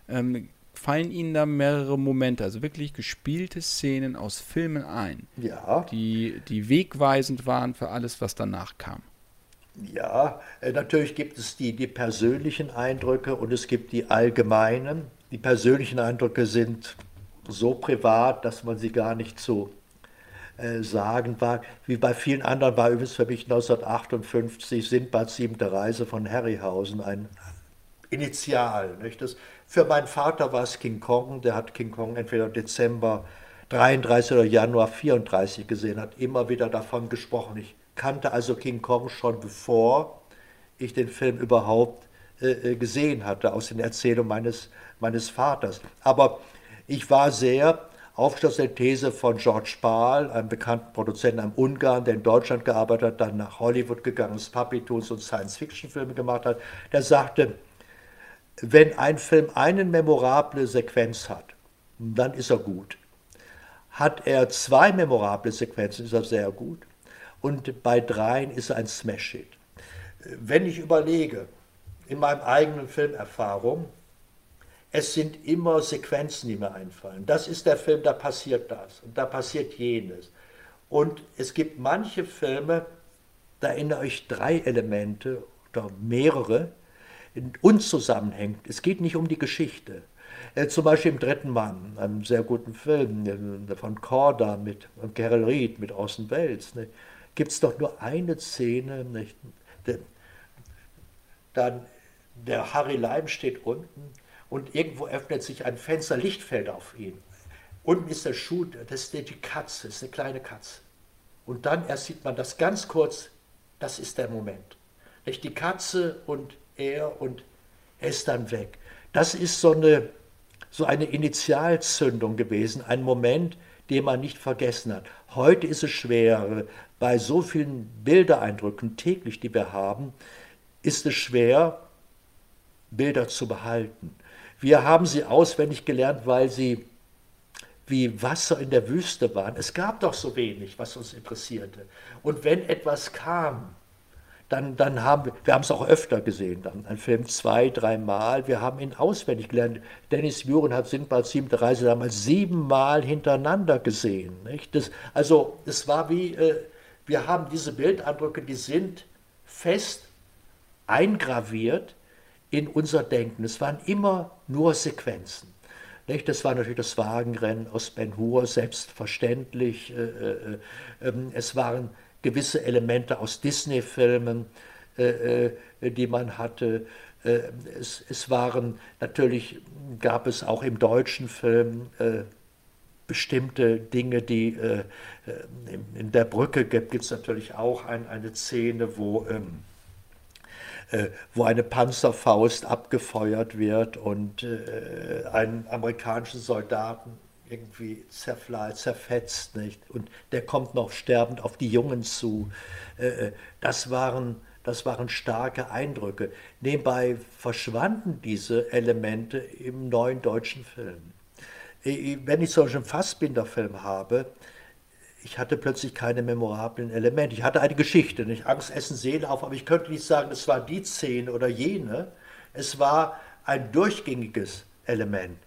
S2: Ähm, fallen Ihnen da mehrere Momente, also wirklich gespielte Szenen aus Filmen ein,
S3: ja.
S2: die, die wegweisend waren für alles, was danach kam?
S3: Ja, äh, natürlich gibt es die, die persönlichen Eindrücke und es gibt die allgemeinen. Die persönlichen Eindrücke sind so privat, dass man sie gar nicht zu äh, sagen war. Wie bei vielen anderen war übrigens für mich 1958 Sindbads siebte Reise von Harryhausen ein Initial. Nicht? Das, für meinen Vater war es King Kong, der hat King Kong entweder Dezember 33 oder Januar 34 gesehen, hat immer wieder davon gesprochen. Ich kannte also King Kong schon bevor ich den Film überhaupt äh, äh gesehen hatte, aus den Erzählungen meines, meines Vaters. Aber ich war sehr aufgeschlossen der These von George Pahl, einem bekannten Produzenten, einem Ungarn, der in Deutschland gearbeitet hat, dann nach Hollywood gegangen ist, Puppy-Toons und Science-Fiction-Filme gemacht hat. Der sagte, wenn ein Film eine memorable Sequenz hat, dann ist er gut. Hat er zwei memorable Sequenzen, ist er sehr gut. Und bei dreien ist er ein Smash-Hit. Wenn ich überlege, in meinem eigenen Filmerfahrung, es sind immer Sequenzen, die mir einfallen. Das ist der Film, da passiert das und da passiert jenes. Und es gibt manche Filme, da erinnere ich drei Elemente oder mehrere, unzusammenhängt. Es geht nicht um die Geschichte. Äh, zum Beispiel im Dritten Mann, einem sehr guten Film äh, von Korda mit Carol Reed mit Orson Welles, ne, gibt es doch nur eine Szene, nicht, dann der Harry Leim steht unten und irgendwo öffnet sich ein Fenster, Licht fällt auf ihn. Unten ist der Schuh, das ist die Katze, das ist eine kleine Katze. Und dann erst sieht man das ganz kurz, das ist der Moment. Nicht die Katze und er und er ist dann weg. Das ist so eine, so eine Initialzündung gewesen, ein Moment, den man nicht vergessen hat. Heute ist es schwer, bei so vielen Bildereindrücken täglich, die wir haben, ist es schwer, Bilder zu behalten. Wir haben sie auswendig gelernt, weil sie wie Wasser in der Wüste waren. Es gab doch so wenig, was uns interessierte. Und wenn etwas kam, dann, dann haben wir, wir haben es auch öfter gesehen, dann ein Film zwei, dreimal, wir haben ihn auswendig gelernt. Dennis Muren hat Sindbad siebte Reise damals siebenmal hintereinander gesehen. Das, also es war wie, äh, wir haben diese Bildeindrücke, die sind fest eingraviert in unser Denken. Es waren immer nur Sequenzen. Nicht? Das war natürlich das Wagenrennen aus Ben Hur, selbstverständlich. Äh, äh, ähm, es waren gewisse Elemente aus Disney-Filmen, äh, die man hatte. Es, es, waren natürlich, gab es auch im deutschen Film äh, bestimmte Dinge, die äh, in, in, der Brücke gibt es natürlich auch ein, eine Szene, wo, ähm, äh, wo eine Panzerfaust abgefeuert wird und einen amerikanischen Soldaten irgendwie zerfleißt, zerfetzt, nicht? Und der kommt noch sterbend auf die Jungen zu. Äh, äh, das waren, das waren starke Eindrücke. Nebenbei verschwanden diese Elemente im neuen deutschen Film. Äh, wenn ich solchen Fassbinder-Film habe, ich hatte plötzlich keine memorablen Elemente. Ich hatte eine Geschichte, nicht Angst, Essen, Seele auf, aber ich könnte nicht sagen, es war die Szene oder jene. Es war ein durchgängiges Element.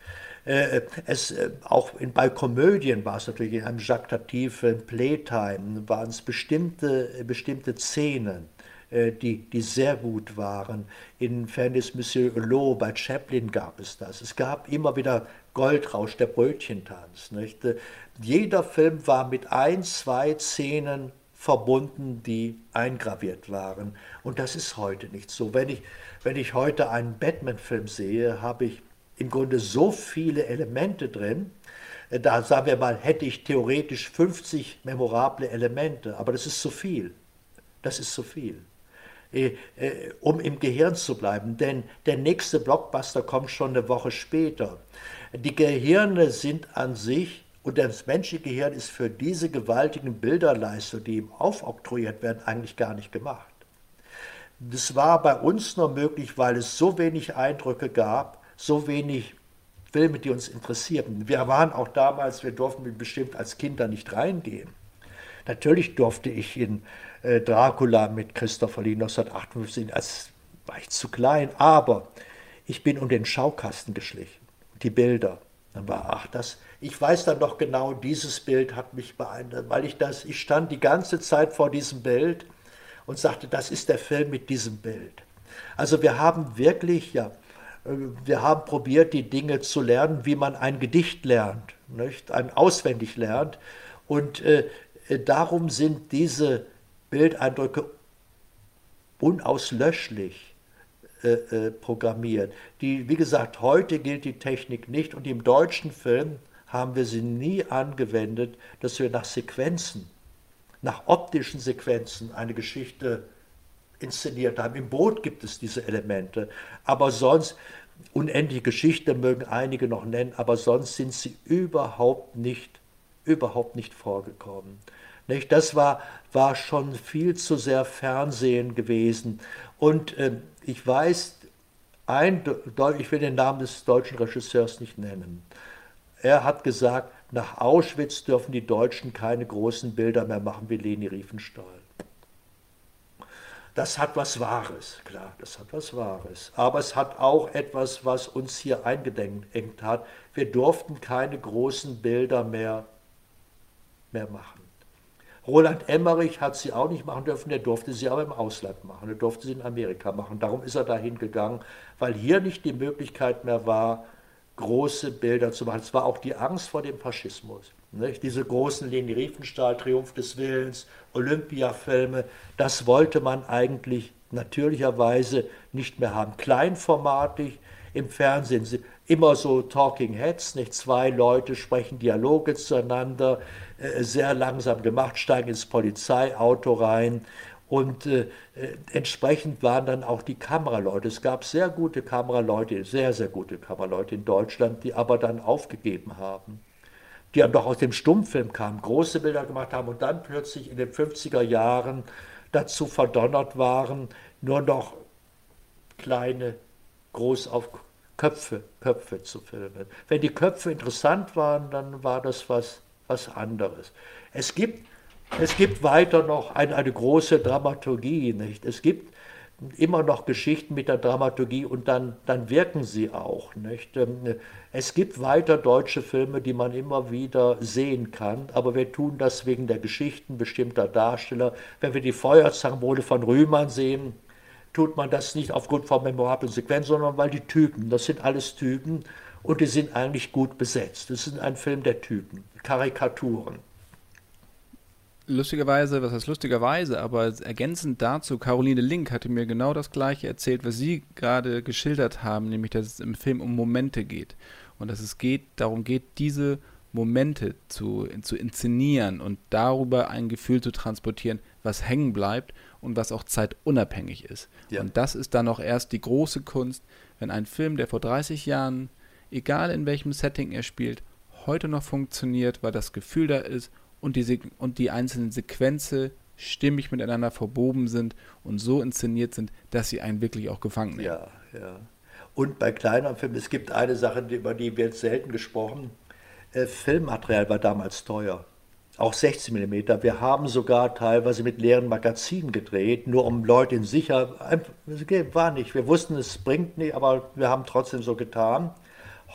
S3: Äh, es, äh, auch in, bei Komödien war es natürlich in einem Jacques Tati-Film Playtime, waren es bestimmte, bestimmte Szenen, äh, die, die sehr gut waren. In Fernis Monsieur Hulot bei Chaplin gab es das. Es gab immer wieder Goldrausch, der Brötchentanz. Nicht? Jeder Film war mit ein, zwei Szenen verbunden, die eingraviert waren. Und das ist heute nicht so. Wenn ich, wenn ich heute einen Batman-Film sehe, habe ich im Grunde so viele Elemente drin. Äh, da sagen wir mal, hätte ich theoretisch 50 memorable Elemente, aber das ist zu viel. Das ist zu viel. Äh, äh, um im Gehirn zu bleiben, denn der nächste Blockbuster kommt schon eine Woche später. Die Gehirne sind an sich und das menschliche Gehirn ist für diese gewaltigen Bilderleistungen, die ihm aufoktroyiert werden, eigentlich gar nicht gemacht. Das war bei uns nur möglich, weil es so wenig Eindrücke gab, so wenig Filme, die uns interessierten. Wir waren auch damals, wir durften bestimmt als Kinder nicht reingehen. Natürlich durfte ich in äh, Dracula mit Christopher Lee 1958, als war ich zu klein, aber ich bin um den Schaukasten geschlichen, die Bilder. Dann war, ach, das, ich weiß dann noch genau, dieses Bild hat mich beeindruckt, weil ich das, ich stand die ganze Zeit vor diesem Bild und sagte, das ist der Film mit diesem Bild. Also wir haben wirklich, ja, wir haben probiert, die Dinge zu lernen, wie man ein Gedicht lernt, nicht? ein auswendig lernt. Und äh, darum sind diese Bildeindrücke unauslöschlich äh, äh, programmiert. Die, wie gesagt, heute gilt die Technik nicht und im deutschen Film haben wir sie nie angewendet, dass wir nach Sequenzen, nach optischen Sequenzen eine Geschichte inszeniert haben. Im Boot gibt es diese Elemente, aber sonst, unendliche Geschichte mögen einige noch nennen, aber sonst sind sie überhaupt nicht, überhaupt nicht vorgekommen. Nicht? Das war, war schon viel zu sehr Fernsehen gewesen. Und äh, ich weiß, ein, ich will den Namen des deutschen Regisseurs nicht nennen. Er hat gesagt, nach Auschwitz dürfen die Deutschen keine großen Bilder mehr machen wie Leni Riefenstahl. Das hat was Wahres, klar, das hat was Wahres. Aber es hat auch etwas, was uns hier eingedängt hat. Wir durften keine großen Bilder mehr, mehr machen. Roland Emmerich hat sie auch nicht machen dürfen, der durfte sie aber im Ausland machen, er durfte sie in Amerika machen. Darum ist er dahin gegangen, weil hier nicht die Möglichkeit mehr war, große Bilder zu machen. Es war auch die Angst vor dem Faschismus. Nicht? Diese großen Leni Riefenstahl, Triumph des Willens, Olympiafilme, das wollte man eigentlich natürlicherweise nicht mehr haben. Kleinformatig im Fernsehen immer so Talking Heads, nicht zwei Leute sprechen Dialoge zueinander, äh, sehr langsam gemacht, steigen ins Polizeiauto rein und äh, äh, entsprechend waren dann auch die Kameraleute. Es gab sehr gute Kameraleute, sehr, sehr gute Kameraleute in Deutschland, die aber dann aufgegeben haben die dann doch aus dem Stummfilm kamen, große Bilder gemacht haben und dann plötzlich in den 50er Jahren dazu verdonnert waren, nur noch kleine, groß auf Köpfe, Köpfe zu filmen. Wenn die Köpfe interessant waren, dann war das was, was anderes. Es gibt, es gibt weiter noch eine, eine große Dramaturgie. Nicht? Es gibt immer noch Geschichten mit der Dramaturgie und dann, dann wirken sie auch. Nicht? Ähm, es gibt weiter deutsche Filme, die man immer wieder sehen kann, aber wir tun das wegen der Geschichten bestimmter Darsteller. Wenn wir die Feuerzangenbowle von Rühmann sehen, tut man das nicht aufgrund von memorablen Sequenzen, sondern weil die Typen, das sind alles Typen und die sind eigentlich gut besetzt. Das ist ein Film der Typen, Karikaturen
S2: lustigerweise, was heißt lustigerweise, aber ergänzend dazu, Caroline Link hatte mir genau das gleiche erzählt, was Sie gerade geschildert haben, nämlich, dass es im Film um Momente geht. Und dass es geht, darum geht, diese Momente zu, zu inszenieren und darüber ein Gefühl zu transportieren, was hängen bleibt und was auch zeitunabhängig ist. Ja. Und das ist dann auch erst die große Kunst, wenn ein Film, der vor 30 Jahren, egal in welchem Setting er spielt, heute noch funktioniert, weil das Gefühl da ist und die, und die einzelnen Sequenzen stimmig miteinander verboben sind und so inszeniert sind, dass sie einen wirklich auch gefangen nehmen.
S3: Ja, ja. Und bei kleineren Filmen, es gibt eine Sache, über die wird selten gesprochen. Äh, Filmmaterial war damals teuer. Auch 16 mm. Wir haben sogar teilweise mit leeren Magazinen gedreht, nur um Leute in sicher. War nicht. Wir wussten, es bringt nicht, aber wir haben trotzdem so getan.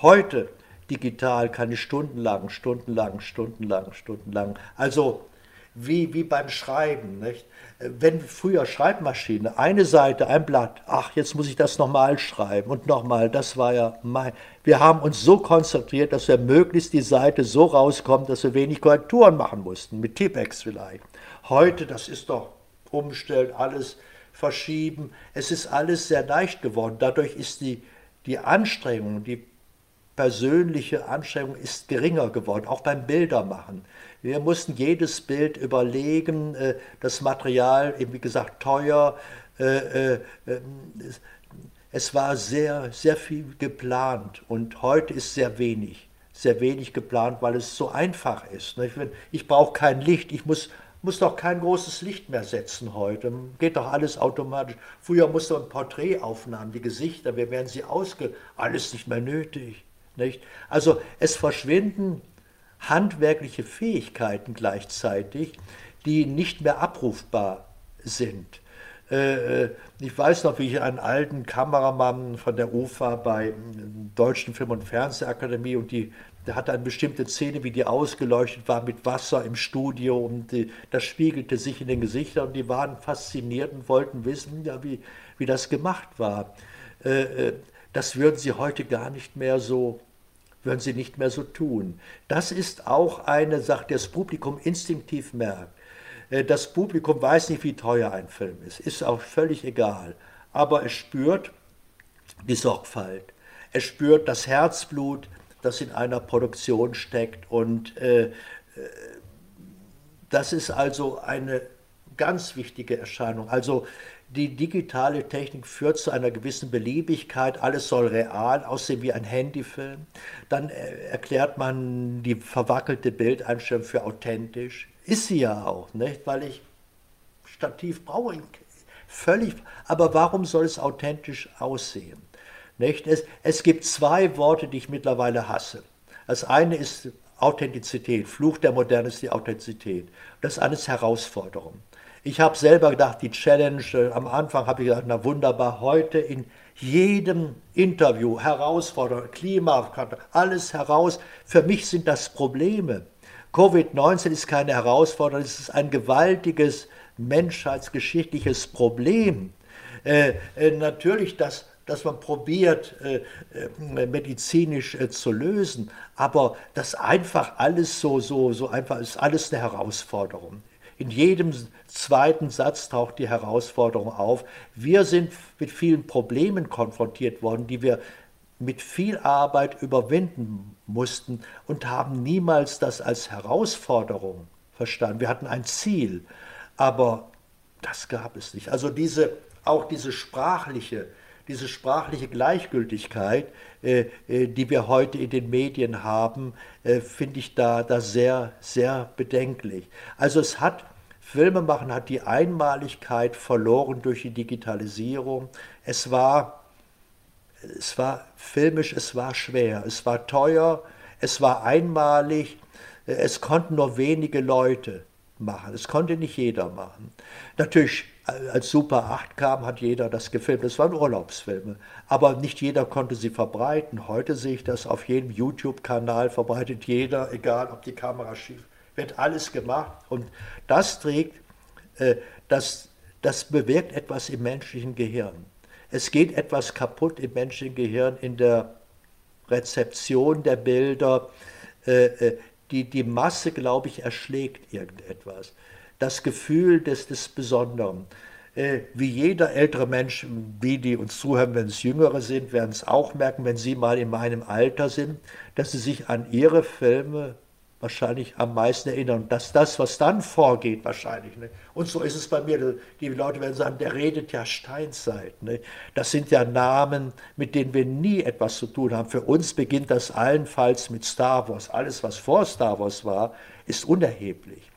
S3: Heute digital kann ich stundenlang, stundenlang, stundenlang, stundenlang. Also wie, wie beim Schreiben. Nicht? Wenn früher Schreibmaschine, eine Seite, ein Blatt, ach, jetzt muss ich das nochmal schreiben und nochmal, das war ja mein. Wir haben uns so konzentriert, dass wir möglichst die Seite so rauskommt, dass wir wenig Korrekturen machen mussten, mit Tipex vielleicht. Heute, das ist doch umstellen, alles verschieben. Es ist alles sehr leicht geworden. Dadurch ist die, die Anstrengung, die persönliche Anstrengung ist geringer geworden, auch beim Bildermachen. Wir mussten jedes Bild überlegen, äh, das Material, wie gesagt, teuer. Äh, äh, es war sehr, sehr viel geplant und heute ist sehr wenig, sehr wenig geplant, weil es so einfach ist. Ich brauche kein Licht, ich muss muss doch kein großes Licht mehr setzen heute. Geht doch alles automatisch. Früher musste man Porträtaufnahmen, die Gesichter, wir werden sie ausge... Alles nicht mehr nötig. Nicht? Also es verschwinden handwerkliche Fähigkeiten gleichzeitig, die nicht mehr abrufbar sind. Äh, äh, ich weiß noch, wie ich einen alten Kameramann von der UFA bei Deutschen Film- und Fernsehakademie und die, der hatte eine bestimmte Szene, wie die ausgeleuchtet war mit Wasser im Studio und die, das spiegelte sich in den Gesichtern und die waren fasziniert und wollten wissen, ja, wie, wie das gemacht war. Äh, das würden sie heute gar nicht mehr so würden sie nicht mehr so tun. Das ist auch eine Sache, die das Publikum instinktiv merkt. Äh, das Publikum weiß nicht, wie teuer ein Film ist, ist auch völlig egal. Aber es spürt die Sorgfalt, es spürt das Herzblut, das in einer Produktion steckt. Und äh, äh das ist also eine ganz wichtige Erscheinung. Also die digitale Technik führt zu einer gewissen Beliebigkeit, alles soll real aussehen wie ein Handyfilm. Dann äh, erklärt man die verwackelte Bildeinstellung für authentisch. Ist sie ja auch, nicht? weil ich Stativ brauche. Völlig, aber warum soll es authentisch aussehen? Nicht? Es, es gibt zwei Worte, die ich mittlerweile hasse. Das eine ist Authentizität, Fluch der Moderne ist die Authentizität. Das andere ist Herausforderung. Ich habe selber gedacht, die Challenge, äh, am Anfang habe ich gedacht, na wunderbar, heute in jedem Interview herausfordern, Klima, alles heraus. Für mich sind das Probleme. Covid-19 ist keine Herausforderung, es ist ein gewaltiges menschheitsgeschichtliches Problem. Äh, äh, natürlich, das, dass man probiert, äh, äh, medizinisch äh, zu lösen. Aber das einfach alles so, so, so einfach ist alles eine Herausforderung. In jedem zweiten Satz taucht die Herausforderung auf. Wir sind mit vielen Problemen konfrontiert worden, die wir mit viel Arbeit überwinden mussten und haben niemals das als Herausforderung verstanden. Wir hatten ein Ziel, aber das gab es nicht. Also diese, auch diese sprachliche, diese sprachliche Gleichgültigkeit, äh, äh, die wir heute in den Medien haben, äh, finde ich da, da sehr, sehr bedenklich. Also es hat Filmemachen hat die Einmaligkeit verloren durch die Digitalisierung. Es war, es war filmisch, es war schwer, es war teuer, es war einmalig, es konnten nur wenige Leute machen, es konnte nicht jeder machen. Natürlich, als Super 8 kam, hat jeder das gefilmt, es waren Urlaubsfilme, aber nicht jeder konnte sie verbreiten. Heute sehe ich das auf jedem YouTube-Kanal, verbreitet jeder, egal ob die Kamera schief wird alles gemacht und das trägt, äh, das, das bewirkt etwas im menschlichen Gehirn. Es geht etwas kaputt im menschlichen Gehirn in der Rezeption der Bilder. Äh, äh, die, die Masse, glaube ich, erschlägt irgendetwas. Das Gefühl des, des Besonderen. Äh, wie jeder ältere Mensch, wie die uns zuhören, wenn es Jüngere sind, werden es auch merken, wenn sie mal in meinem Alter sind, dass sie sich an ihre Filme wahrscheinlich am meisten erinnern. Dass das, was dann vorgeht, wahrscheinlich. Ne? Und so ist es bei mir. Die Leute werden sagen, der redet ja Steinzeit. Ne? Das sind ja Namen, mit denen wir nie etwas zu tun haben. Für uns beginnt das allenfalls mit Star Wars. Alles, was vor Star Wars war, ist unerheblich.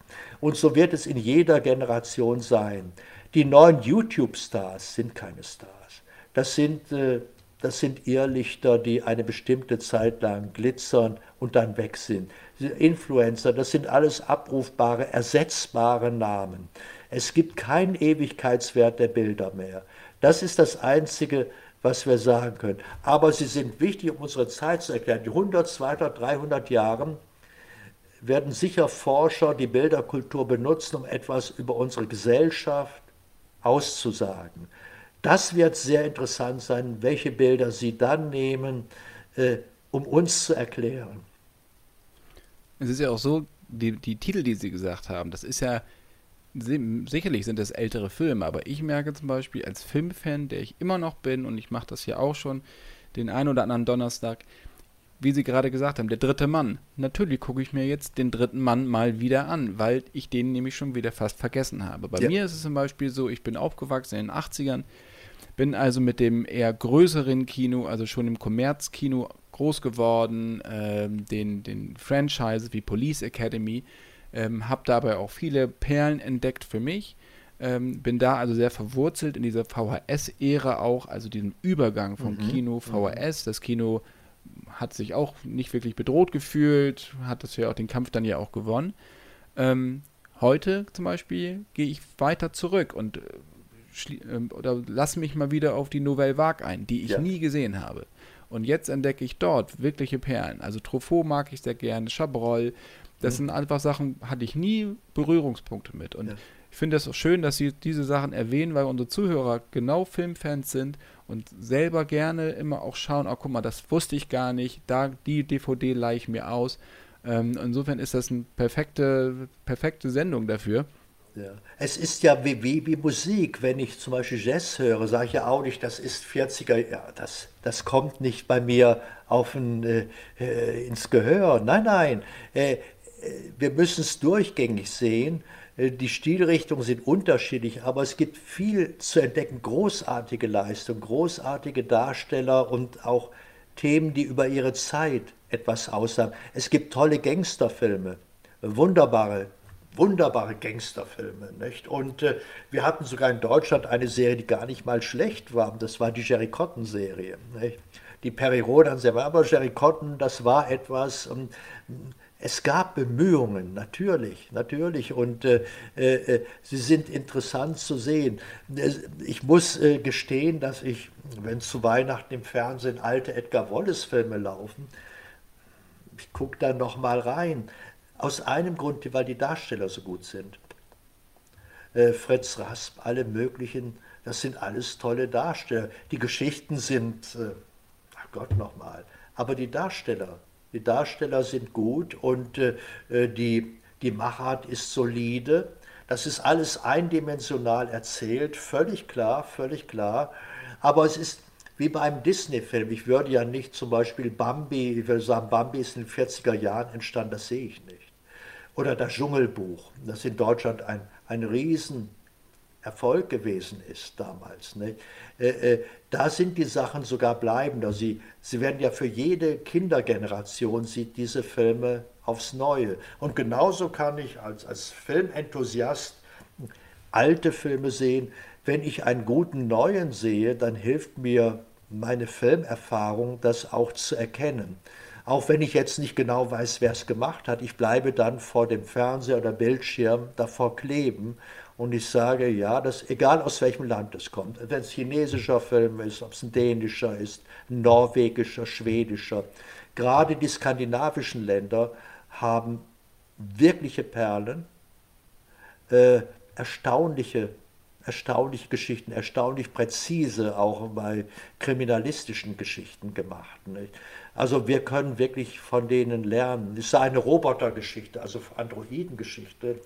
S3: Und so wird es in jeder Generation sein. Die neuen YouTube-Stars sind keine Stars. Das sind äh, das sind Irrlichter, die eine bestimmte Zeit lang glitzern und dann weg sind. Influencer, das sind alles abrufbare, ersetzbare Namen. Es gibt keinen Ewigkeitswert der Bilder mehr. Das ist das Einzige, was wir sagen können. Aber sie sind wichtig, um unsere Zeit zu erklären. Die 100, 200, 300 Jahre werden sicher Forscher die Bilderkultur benutzen, um etwas über unsere Gesellschaft auszusagen. Das wird sehr interessant sein, welche Bilder Sie dann nehmen, äh, um uns zu erklären.
S2: Es ist ja auch so, die, die Titel, die Sie gesagt haben, das ist ja, sicherlich sind das ältere Filme, aber ich merke zum Beispiel als Filmfan, der ich immer noch bin, und ich mache das ja auch schon den einen oder anderen Donnerstag, wie Sie gerade gesagt haben, der dritte Mann. Natürlich gucke ich mir jetzt den dritten Mann mal wieder an, weil ich den nämlich schon wieder fast vergessen habe. Bei ja. mir ist es zum Beispiel so, ich bin aufgewachsen in den 80ern, bin also mit dem eher größeren Kino, also schon im Kommerzkino groß geworden, ähm, den, den Franchises wie Police Academy, ähm, habe dabei auch viele Perlen entdeckt für mich. Ähm, bin da also sehr verwurzelt in dieser VHS-Ära auch, also diesem Übergang vom mhm. Kino VHS. Das Kino hat sich auch nicht wirklich bedroht gefühlt, hat das ja auch den Kampf dann ja auch gewonnen. Ähm, heute zum Beispiel gehe ich weiter zurück und äh, ähm, oder lass mich mal wieder auf die Nouvelle Vague ein, die ich ja. nie gesehen habe. Und jetzt entdecke ich dort wirkliche Perlen. Also Truffaut mag ich sehr gerne, Chabrol. Das mhm. sind einfach Sachen, hatte ich nie Berührungspunkte mit. Und ja. ich finde es auch schön, dass Sie diese Sachen erwähnen, weil unsere Zuhörer genau Filmfans sind und selber gerne immer auch schauen, oh guck mal, das wusste ich gar nicht, da die DVD leihe ich mir aus. Ähm, insofern ist das eine perfekte, perfekte Sendung dafür.
S3: Ja. Es ist ja wie, wie, wie, Musik. Wenn ich zum Beispiel Jazz höre, sage ich ja auch nicht, das ist 40er, ja, das, das kommt nicht bei mir auf ein, äh, äh ins Gehör. Nein, nein, äh, äh wir müssen es durchgängig sehen. Äh, die Stilrichtungen sind unterschiedlich, aber es gibt viel zu entdecken. Großartige Leistung, großartige Darsteller und auch Themen, die über ihre Zeit etwas aussagen. Es gibt tolle Gangsterfilme, wunderbare wunderbare Gangsterfilme. Nicht? Und äh, wir hatten sogar in Deutschland eine Serie, die gar nicht mal schlecht war. Das war die Jerry Cotton-Serie. Die Perry Rodan-Serie. Aber Jerry Cotton, das war etwas. Ähm, es gab Bemühungen, natürlich, natürlich, und äh, äh, sie sind interessant zu sehen. Ich muss äh, gestehen, dass ich, wenn zu Weihnachten im Fernsehen alte Edgar Wallace-Filme laufen, ich gucke da noch mal rein. Aus einem Grund, weil die Darsteller so gut sind. Äh, Fritz Rasp, alle möglichen Das sind alles tolle Darsteller. Die Geschichten sind, äh, ach Gott nochmal, aber die Darsteller, die Darsteller sind gut und äh, äh, die, die Machart ist solide. Das ist alles eindimensional erzählt, völlig klar, völlig klar. Aber es ist wie bei einem Disney-Film. Ich würde ja nicht zum Beispiel Bambi, ich würde sagen, Bambi ist in den 40er Jahren entstanden, das sehe ich nicht. Oder das Dschungelbuch, das in Deutschland ein, ein Riesenerfolg gewesen ist damals. Ne? Äh, äh, da sind die Sachen sogar bleibender. Sie, sie werden ja für jede Kindergeneration sieht diese Filme aufs Neue. Und genauso kann ich als, als Filmenthusiast alte Filme sehen. Wenn ich einen guten neuen sehe, dann hilft mir meine Filmerfahrung, das auch zu erkennen. Auch wenn ich jetzt nicht genau weiß, wer es gemacht hat, ich bleibe dann vor dem Fernseher oder Bildschirm davor kleben und ich sage, ja, das, egal aus welchem Land es kommt, wenn es chinesischer Film ist, ob es ein dänischer ist, ein norwegischer, schwedischer, gerade die skandinavischen Länder haben wirkliche Perlen, äh, erstaunliche erstaunliche Geschichten, erstaunlich präzise auch bei kriminalistischen Geschichten gemacht. Nicht? Also wir können wirklich von denen lernen. Es ist eine Robotergeschichte, also Androidengeschichte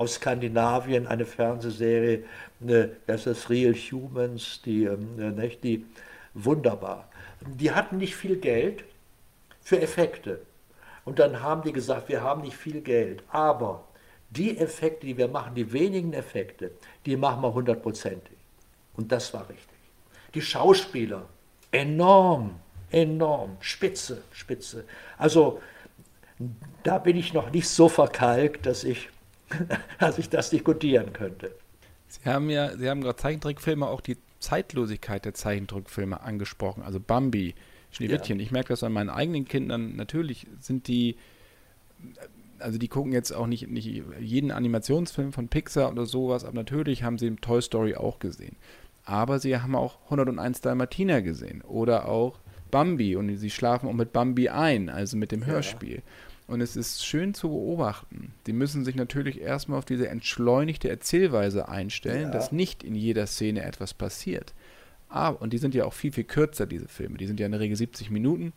S3: aus Skandinavien, eine Fernsehserie, ne, das ist Real Humans, die, ähm, ne, nicht, die wunderbar. Die hatten nicht viel Geld für Effekte. Und dann haben die gesagt, wir haben nicht viel Geld, aber die Effekte, die wir machen, die wenigen Effekte, die machen wir hundertprozentig. Und das war richtig. Die Schauspieler, enorm, enorm, spitze, spitze. Also da bin ich noch nicht so verkalkt, dass ich, dass ich das diskutieren könnte.
S2: Sie haben ja, Sie haben gerade Zeichentrickfilme, auch die Zeitlosigkeit der Zeichentrickfilme angesprochen. Also Bambi, Schneewittchen. Ja. Ich merke das an meinen eigenen Kindern. Natürlich sind die also die gucken jetzt auch nicht, nicht jeden Animationsfilm von Pixar oder sowas, aber natürlich haben sie Toy Story auch gesehen. Aber sie haben auch 101 Dalmatiner gesehen oder auch Bambi und sie schlafen auch mit Bambi ein, also mit dem Hörspiel. Ja. Und es ist schön zu beobachten. Sie müssen sich natürlich erstmal auf diese entschleunigte Erzählweise einstellen, ja. dass nicht in jeder Szene etwas passiert. Aber, und die sind ja auch viel, viel kürzer, diese Filme. Die sind ja in der Regel 70 Minuten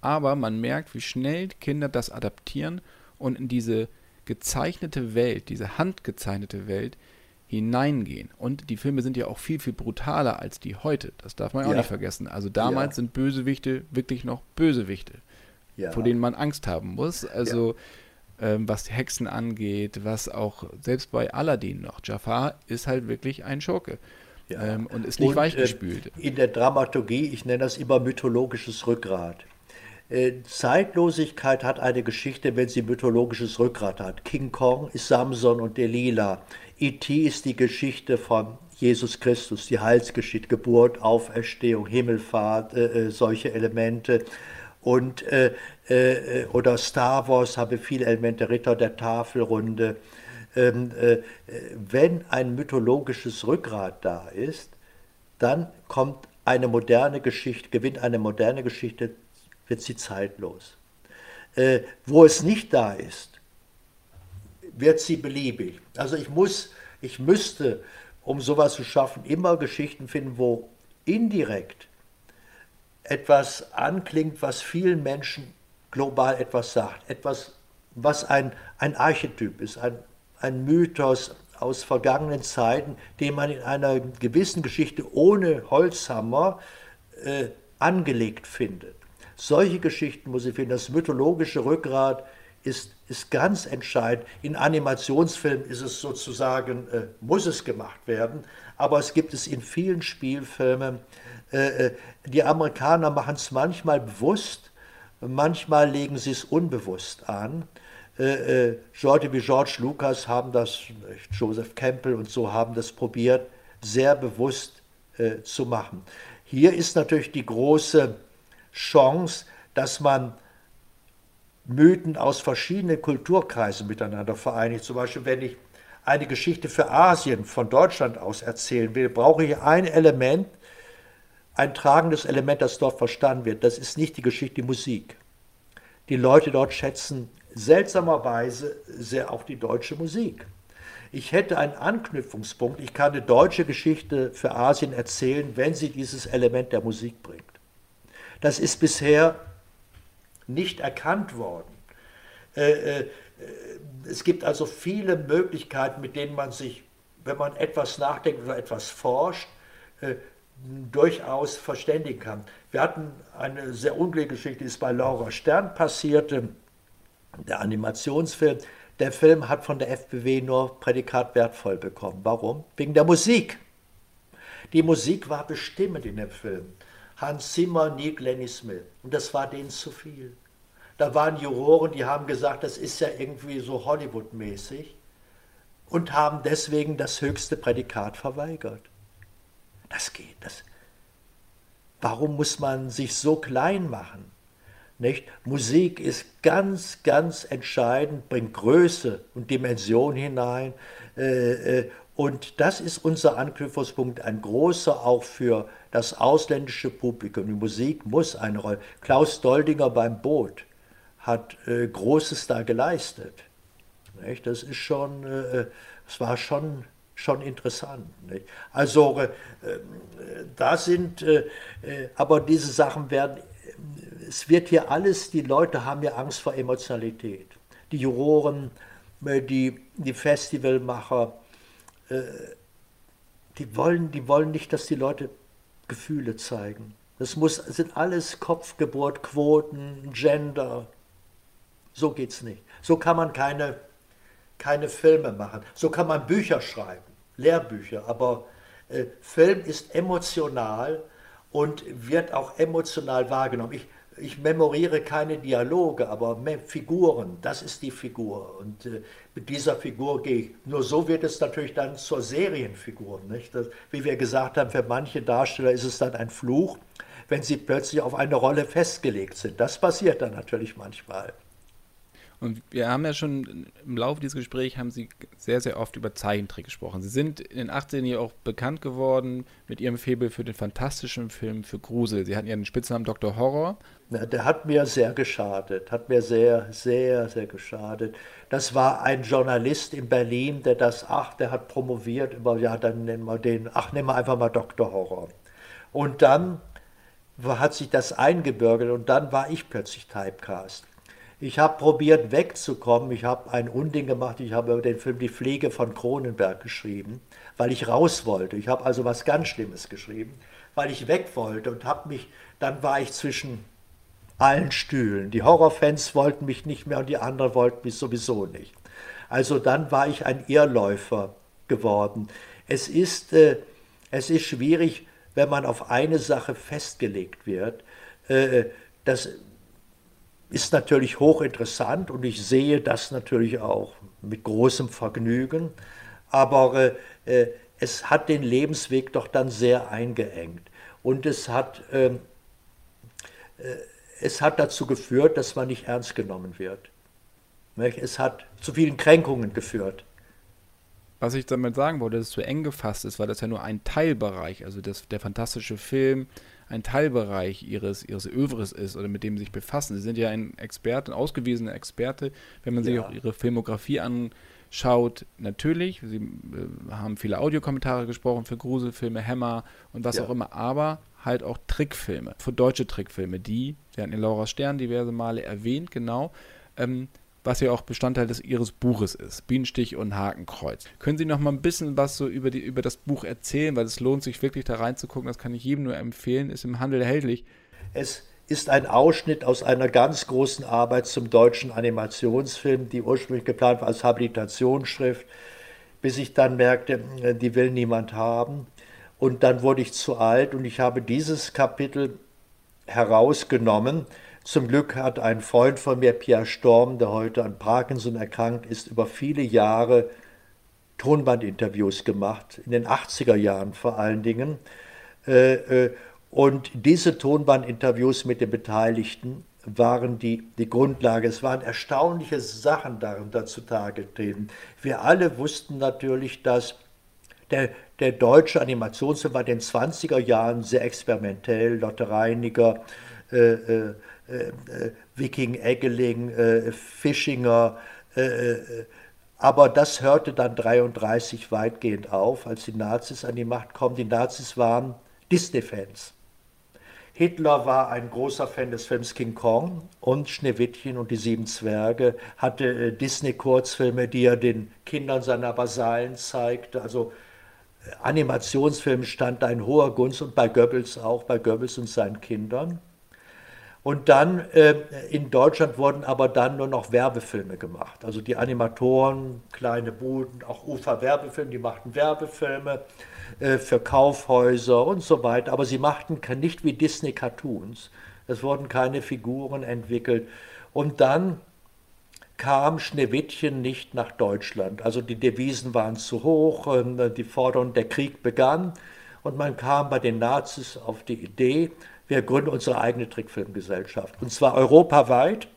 S2: aber man merkt, wie schnell Kinder das adaptieren und in diese gezeichnete Welt, diese handgezeichnete Welt hineingehen. Und die Filme sind ja auch viel, viel brutaler als die heute. Das darf man ja. auch nicht vergessen. Also damals ja. sind Bösewichte wirklich noch Bösewichte, ja. vor denen man Angst haben muss. Also ähm, was die Hexen angeht, was auch selbst bei Aladdin noch. Jafar ist halt wirklich ein Schurke. Ähm, und ist nicht und, weichgespült.
S3: Äh, in der Dramaturgie, ich nenne das immer mythologisches Rückgrat. Äh, Zeitlosigkeit hat eine Geschichte, wenn sie mythologisches Rückgrat hat. King Kong ist Samson und Delilah. E.T. ist die Geschichte von Jesus Christus, die Heilsgeschichte, Geburt, Auferstehung, Himmelfahrt, äh, äh solche Elemente. Und, äh, äh, oder Star Wars habe viele Elemente, Ritter der Tafelrunde. Ähm, äh, wenn ein mythologisches Rückgrat da ist, dann kommt eine moderne Geschichte, gewinnt eine moderne Geschichte wird sie zeitlos. Äh, wo es nicht da ist, wird sie beliebig. Also ich muss, ich müsste, um sowas zu schaffen, immer Geschichten finden, wo indirekt etwas anklingt, was vielen Menschen global etwas sagt. Etwas, was ein, ein Archetyp ist, ein, ein Mythos aus vergangenen Zeiten, den man in einer gewissen Geschichte ohne Holzhammer äh, angelegt findet. Solche Geschichten muss ich finden. Das mythologische Rückgrat ist, ist ganz entscheidend. In Animationsfilmen ist es sozusagen, äh, muss es gemacht werden, aber es gibt es in vielen Spielfilmen. Äh, äh die Amerikaner machen es manchmal bewusst, manchmal legen sie es unbewusst an. Äh, äh, Leute wie George Lucas haben das, Joseph Campbell und so haben das probiert, sehr bewusst zu machen. Hier ist natürlich die große Chance, dass man Mythen aus verschiedenen Kulturkreisen miteinander vereinigt. Zum Beispiel, wenn ich eine Geschichte für Asien von Deutschland aus erzählen will, brauche ich ein Element, ein tragendes Element, das dort verstanden wird. Das ist nicht die Geschichte, die Musik. Die Leute dort schätzen seltsamerweise sehr auch die deutsche Musik. Ich hätte einen Anknüpfungspunkt. Ich kann eine deutsche Geschichte für Asien erzählen, wenn sie dieses Element der Musik bringt. Das ist bisher nicht erkannt worden. Äh, äh, es gibt also viele Möglichkeiten, mit denen man sich, wenn man etwas nachdenkt oder etwas forscht, äh, durchaus verständigen kann. Wir hatten eine sehr unglückliche Geschichte, die ist bei Laura Stern passiert, der Animationsfilm. Der Film hat von der FBW nur Prädikat wertvoll bekommen. Warum? Wegen der Musik. Die Musik war bestimmend in dem Film. Hans Zimmer, Nick Lenny Smith. Und das war denen zu viel. Da waren Juroren, die haben gesagt, das ist ja irgendwie so Hollywood-mäßig und haben deswegen das höchste Prädikat verweigert. Das geht. Das. Warum muss man sich so klein machen? Nicht? Musik ist ganz, ganz entscheidend, bringt Größe und Dimension hinein. Äh, äh, und das ist unser Anknüpfungspunkt, ein großer auch für das ausländische Publikum. Die Musik muss eine Rolle. Klaus Doldinger beim Boot hat äh, Großes da geleistet. Das ist schon, es war schon, schon interessant. Nicht? Also äh, da sind, äh, äh, aber diese Sachen werden, es wird hier alles, die Leute haben ja Angst vor Emotionalität. Die Juroren, äh, die, die Festivalmacher, die wollen, die wollen nicht, dass die Leute Gefühle zeigen. Das muss, sind alles Kopfgeburt, Quoten, Gender. So geht es nicht. So kann man keine, keine Filme machen. So kann man Bücher schreiben, Lehrbücher. Aber äh, Film ist emotional und wird auch emotional wahrgenommen. Ich, ich memoriere keine Dialoge, aber Figuren, das ist die Figur. Und äh, mit dieser Figur gehe ich. Nur so wird es natürlich dann zur Serienfigur. Nicht? Das, wie wir gesagt haben, für manche Darsteller ist es dann ein Fluch, wenn sie plötzlich auf eine Rolle festgelegt sind. Das passiert dann natürlich manchmal.
S2: Und wir haben ja schon im Laufe dieses Gesprächs haben Sie sehr, sehr oft über Zeichentrick gesprochen. Sie sind in den 18 Jahren auch bekannt geworden mit Ihrem Febel für den fantastischen Film für Grusel. Sie hatten ja den Spitznamen Dr. Horror.
S3: Na, der hat mir sehr geschadet, hat mir sehr, sehr, sehr geschadet. Das war ein Journalist in Berlin, der das, ach, der hat promoviert über, ja, dann nennen wir den, ach, nehmen wir einfach mal Dr. Horror. Und dann hat sich das eingebürgert und dann war ich plötzlich Typecast. Ich habe probiert wegzukommen. Ich habe ein Unding gemacht. Ich habe über den Film Die Pflege von Kronenberg geschrieben, weil ich raus wollte. Ich habe also was ganz Schlimmes geschrieben, weil ich weg wollte und habe mich, dann war ich zwischen allen Stühlen. Die Horrorfans wollten mich nicht mehr und die anderen wollten mich sowieso nicht. Also dann war ich ein Irrläufer geworden. Es ist, äh, es ist schwierig, wenn man auf eine Sache festgelegt wird. Äh, das ist natürlich hochinteressant und ich sehe das natürlich auch mit großem Vergnügen, aber äh, äh, es hat den Lebensweg doch dann sehr eingeengt und es hat, ähm, äh, es hat dazu geführt, dass man nicht ernst genommen wird. Es hat zu vielen Kränkungen geführt.
S2: Was ich damit sagen wollte, dass es zu eng gefasst ist, weil das ja nur ein Teilbereich, also das, der fantastische Film, ein Teilbereich ihres, ihres Övres ist oder mit dem sie sich befassen. Sie sind ja ein Experte, ein ausgewiesener Experte. Wenn man ja. sich auch ihre Filmografie anschaut, natürlich, sie äh, haben viele Audiokommentare gesprochen für Gruselfilme, Hammer und was ja. auch immer, aber halt auch Trickfilme, für deutsche Trickfilme, die, sie hatten in Laura Stern diverse Male erwähnt, genau, ähm, was ja auch Bestandteil des Ihres Buches ist, Bienenstich und Hakenkreuz. Können Sie noch mal ein bisschen was so über, die, über das Buch erzählen, weil es lohnt sich wirklich da reinzugucken, das kann ich jedem nur empfehlen, ist im Handel erhältlich.
S3: Es ist ein Ausschnitt aus einer ganz großen Arbeit zum deutschen Animationsfilm, die ursprünglich geplant war als Habilitationsschrift, bis ich dann merkte, die will niemand haben. Und dann wurde ich zu alt und ich habe dieses Kapitel herausgenommen zum Glück hat ein Freund von mir, Pierre Storm, der heute an Parkinson erkrankt ist, über viele Jahre Tonbandinterviews gemacht, in den 80er Jahren vor allen Dingen. Äh, äh, und diese Tonbandinterviews mit den Beteiligten waren die, die Grundlage. Es waren erstaunliche Sachen darunter zutage getreten. Wir alle wussten natürlich, dass der, der deutsche Animationsfilm war in den 20er Jahren sehr experimentell. Lotte Reiniger, äh, äh, Viking Eggeling, äh, Fischinger, Aber das hörte dann 1933 weitgehend auf, als die Nazis an die Macht kommen. Die Nazis waren Disney-Fans. Hitler war ein großer Fan des Films King Kong und Schneewittchen und die sieben Zwerge, hatte äh, Disney-Kurzfilme, die er den Kindern seiner Vasallen zeigte. Also äh, Animationsfilm stand da in hoher Gunst und bei Goebbels auch, bei Goebbels und seinen Kindern. Und dann äh, in Deutschland wurden aber dann nur noch Werbefilme gemacht. Also die Animatoren, kleine Buden, auch Ufer-Werbefilme, die machten Werbefilme. Äh, für Kaufhäuser und so weiter. Aber sie machten nicht wie Disney Cartoons. Es wurden keine Figuren entwickelt. Und dann kam Schneewittchen nicht nach Deutschland. Also die Devisen waren zu hoch, ähm, die Forderung, der Krieg begann und man kam bei den Nazis auf die Idee, wir gründen unsere eigene Trickfilmgesellschaft. Und zwar europaweit.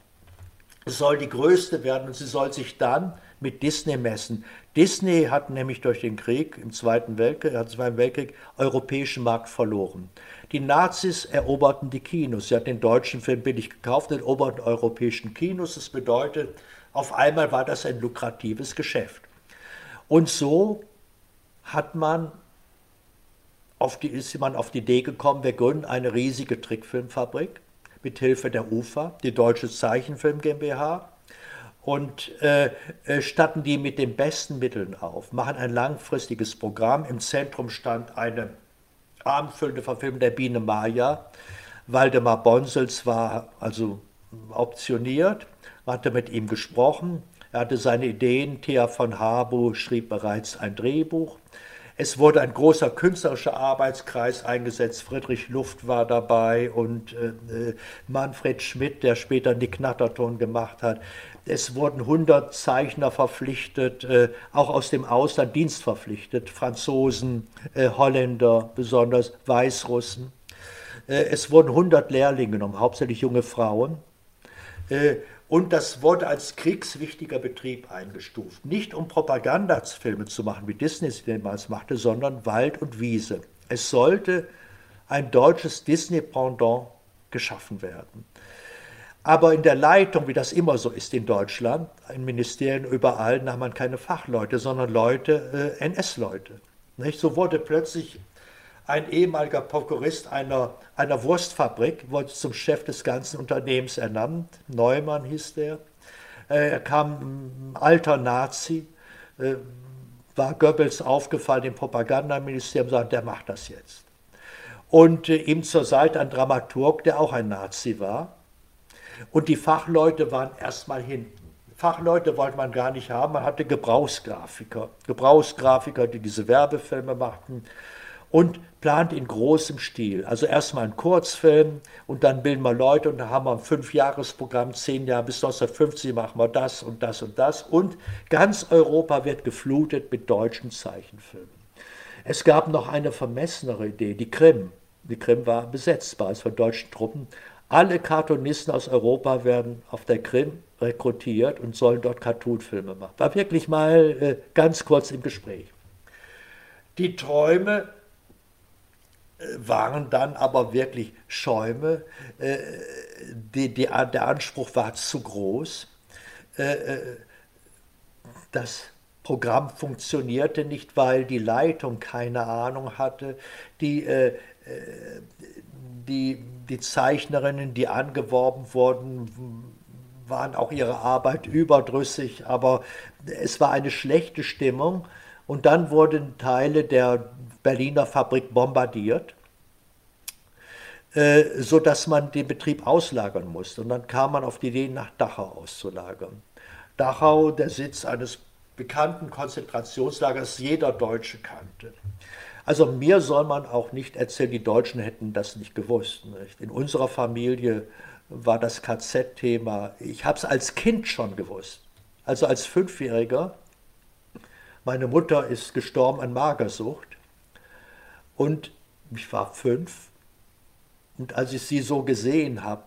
S3: Es soll die größte werden und sie soll sich dann mit Disney messen. Disney hat nämlich durch den Krieg im Zweiten Weltkrieg, äh, Zweiten Weltkrieg europäischen Markt verloren. Die Nazis eroberten die Kinos. Sie hatten den deutschen Film billig gekauft, eroberten europäischen Kinos. Das bedeutet, auf einmal war das ein lukratives Geschäft. Und so hat man auf die, ist man auf die Idee gekommen, wir gründen eine riesige Trickfilmfabrik mit Hilfe der UFA, die Deutsche Zeichenfilm GmbH und äh, äh, statten die mit den besten Mitteln auf, machen ein langfristiges Programm. Im Zentrum stand eine abendfüllende Verfilmung der Biene Maya. Waldemar Bonsels war also optioniert, hatte mit ihm gesprochen, er hatte seine Ideen, Thea von Harbo schrieb bereits ein Drehbuch. Es wurde ein großer künstlerischer Arbeitskreis eingesetzt. Friedrich Luft war dabei und äh, äh Manfred Schmidt, der später Nick Natterton gemacht hat. Es wurden 100 Zeichner verpflichtet, äh, auch aus dem Ausland Dienst verpflichtet, Franzosen, äh, Holländer, besonders Weißrussen. Äh, es wurden 100 Lehrlinge genommen, hauptsächlich junge Frauen. Und das wurde als kriegswichtiger Betrieb eingestuft. Nicht um Propagandafilme zu machen, wie Disney sie damals machte, sondern Wald und Wiese. Es sollte ein deutsches Disney-Pendant geschaffen werden. Aber in der Leitung, wie das immer so ist in Deutschland, in Ministerien überall, nahm man keine Fachleute, sondern Leute, äh, NS-Leute. So wurde plötzlich ein ehemaliger Prokurist einer, einer Wurstfabrik, wurde zum Chef des ganzen Unternehmens ernannt. Neumann hieß der. Äh, er kam ein alter Nazi, äh, war Goebbels aufgefallen im Propagandaministerium, sagte, der macht das jetzt. Und äh, ihm zur Seite ein Dramaturg, der auch ein Nazi war und die Fachleute waren erstmal hinten. Fachleute wollte man gar nicht haben, man hatte Gebrauchsgrafiker. Gebrauchsgrafiker, die diese Werbefilme machten und plant in großem Stil. Also erstmal ein Kurzfilm und dann bilden wir Leute und dann haben wir ein Fünfjahresprogramm, zehn Jahre bis 1950 machen wir das und das und das. Und ganz Europa wird geflutet mit deutschen Zeichenfilmen. Es gab noch eine vermessenere Idee, die Krim. Die Krim war besetzbar, es von deutschen Truppen. Alle Cartoonisten aus Europa werden auf der Krim rekrutiert und sollen dort Cartoonfilme machen. War wirklich mal äh, ganz kurz im Gespräch. Die Träume waren dann aber wirklich Schäume. Äh, die, die, der Anspruch war zu groß. Äh, äh, das Programm funktionierte nicht, weil die Leitung keine Ahnung hatte. Die, die, die Zeichnerinnen, die angeworben wurden, waren auch ihre Arbeit überdrüssig, aber es war eine schlechte Stimmung. Und dann wurden Teile der Berliner Fabrik bombardiert, äh, sodass man den Betrieb auslagern musste. Und dann kam man auf die Idee, nach Dachau auszulagern. Dachau, der Sitz eines bekannten Konzentrationslagers, jeder Deutsche kannte. Also mir soll man auch nicht erzählen, die Deutschen hätten das nicht gewusst. Nicht? In unserer Familie war das KZ-Thema, ich habe es als Kind schon gewusst. Also als Fünfjähriger, meine Mutter ist gestorben an Magersucht und ich war fünf und als ich sie so gesehen habe,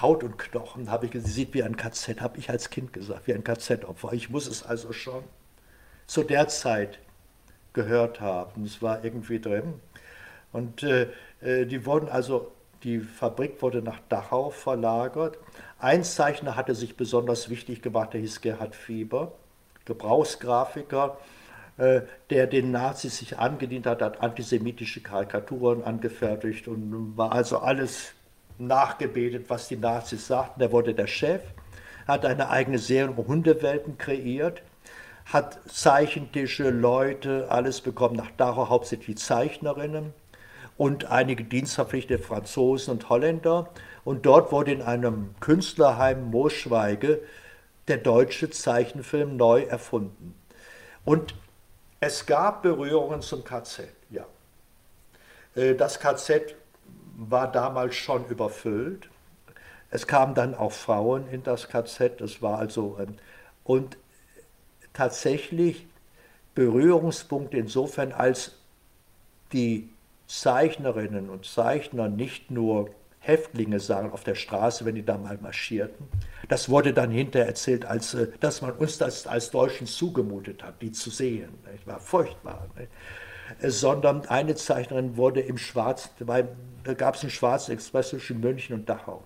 S3: Haut und Knochen, habe ich sie sieht wie ein KZ, habe ich als Kind gesagt, wie ein KZ-Opfer. Ich muss es also schon zu der Zeit gehört haben. Es war irgendwie drin. Und äh, äh, die wurden also Die Fabrik wurde nach Dachau verlagert. Ein Zeichner hatte sich besonders wichtig gemacht, der hieß Gerhard Fieber, Gebrauchsgrafiker, der den Nazis sich angedient hat, hat antisemitische Karikaturen angefertigt und war also alles nachgebetet, was die Nazis sagten. Er wurde der Chef, hat eine eigene Serie Hundewelten kreiert, hat Zeichentische, Leute, alles bekommen nach Dachau, hauptsächlich Zeichnerinnen und einige dienstverpflichtete Franzosen und Holländer. Und dort wurde in einem Künstlerheim Moosschweige der deutsche Zeichenfilm neu erfunden. Und es gab Berührungen zum KZ, ja. Äh, das KZ war damals schon überfüllt. Es kamen dann auch Frauen in das KZ, das war also, ähm, und tatsächlich Berührungspunkte insofern, als die Zeichnerinnen und Zeichner nicht nur Häftlinge sagen auf der Straße, wenn die da mal marschierten. Das wurde dann hinterher erzählt, als, äh, dass man uns das als Deutschen zugemutet hat, die zu sehen. Das war furchtbar. Äh, sondern eine Zeichnerin wurde im Schwarzen, da gab es einen Schwarzen Express zwischen München und Dachau.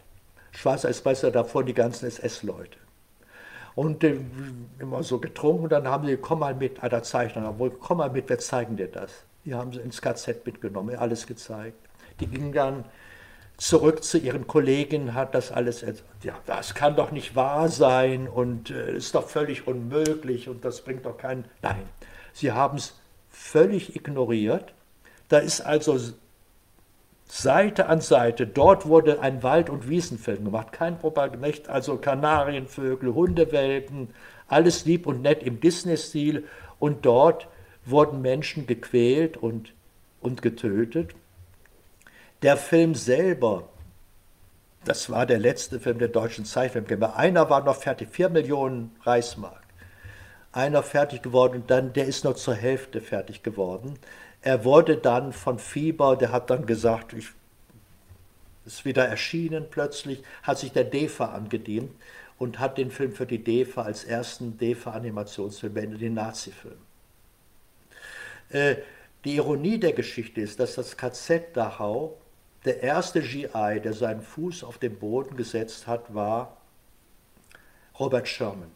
S3: Schwarzer Express davor die ganzen SS-Leute. Und äh, immer so getrunken, dann haben sie, komm mal mit, alter Zeichner, komm mal mit, wir zeigen dir das. Die haben sie ins KZ mitgenommen, alles gezeigt. Die gingen dann zurück zu ihren Kolleginnen, hat das alles, ja, das kann doch nicht wahr sein und äh, ist doch völlig unmöglich und das bringt doch keinen. Nein, sie haben es völlig ignoriert. Da ist also Seite an Seite, dort wurde ein Wald- und Wiesenfilm gemacht, kein Propaganda, also Kanarienvögel, Hundewelpen, alles lieb und nett im Disney-Stil und dort wurden Menschen gequält und, und getötet. Der Film selber, das war der letzte Film der deutschen Zeitfilmkämpfer. Einer war noch fertig, 4 Millionen Reichsmark. Einer fertig geworden und dann, der ist noch zur Hälfte fertig geworden. Er wurde dann von Fieber, der hat dann gesagt, ich ist wieder erschienen plötzlich, hat sich der DEFA angedient und hat den Film für die DEFA als ersten DEFA-Animationsfilm beendet, den Nazi-Film. Äh, die Ironie der Geschichte ist, dass das KZ Dachau der erste GI, der seinen Fuß auf den Boden gesetzt hat, war Robert Sherman.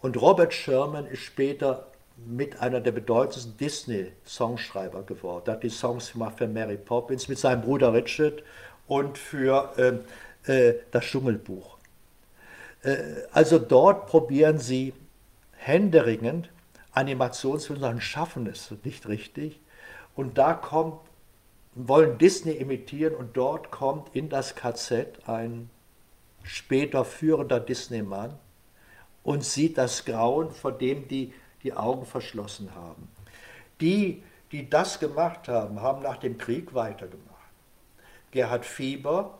S3: Und Robert Sherman ist später mit einer der bedeutendsten Disney-Songschreiber geworden. Er hat die Songs gemacht für Mary Poppins mit seinem Bruder Richard und für äh, äh, das Dschungelbuch. Äh, also dort probieren sie händeringend Animationsfilme und schaffen es nicht richtig. Und da kommt wollen Disney imitieren und dort kommt in das KZ ein später führender Disney-Mann und sieht das Grauen, vor dem die die Augen verschlossen haben. Die, die das gemacht haben, haben nach dem Krieg weitergemacht. Gerhard Fieber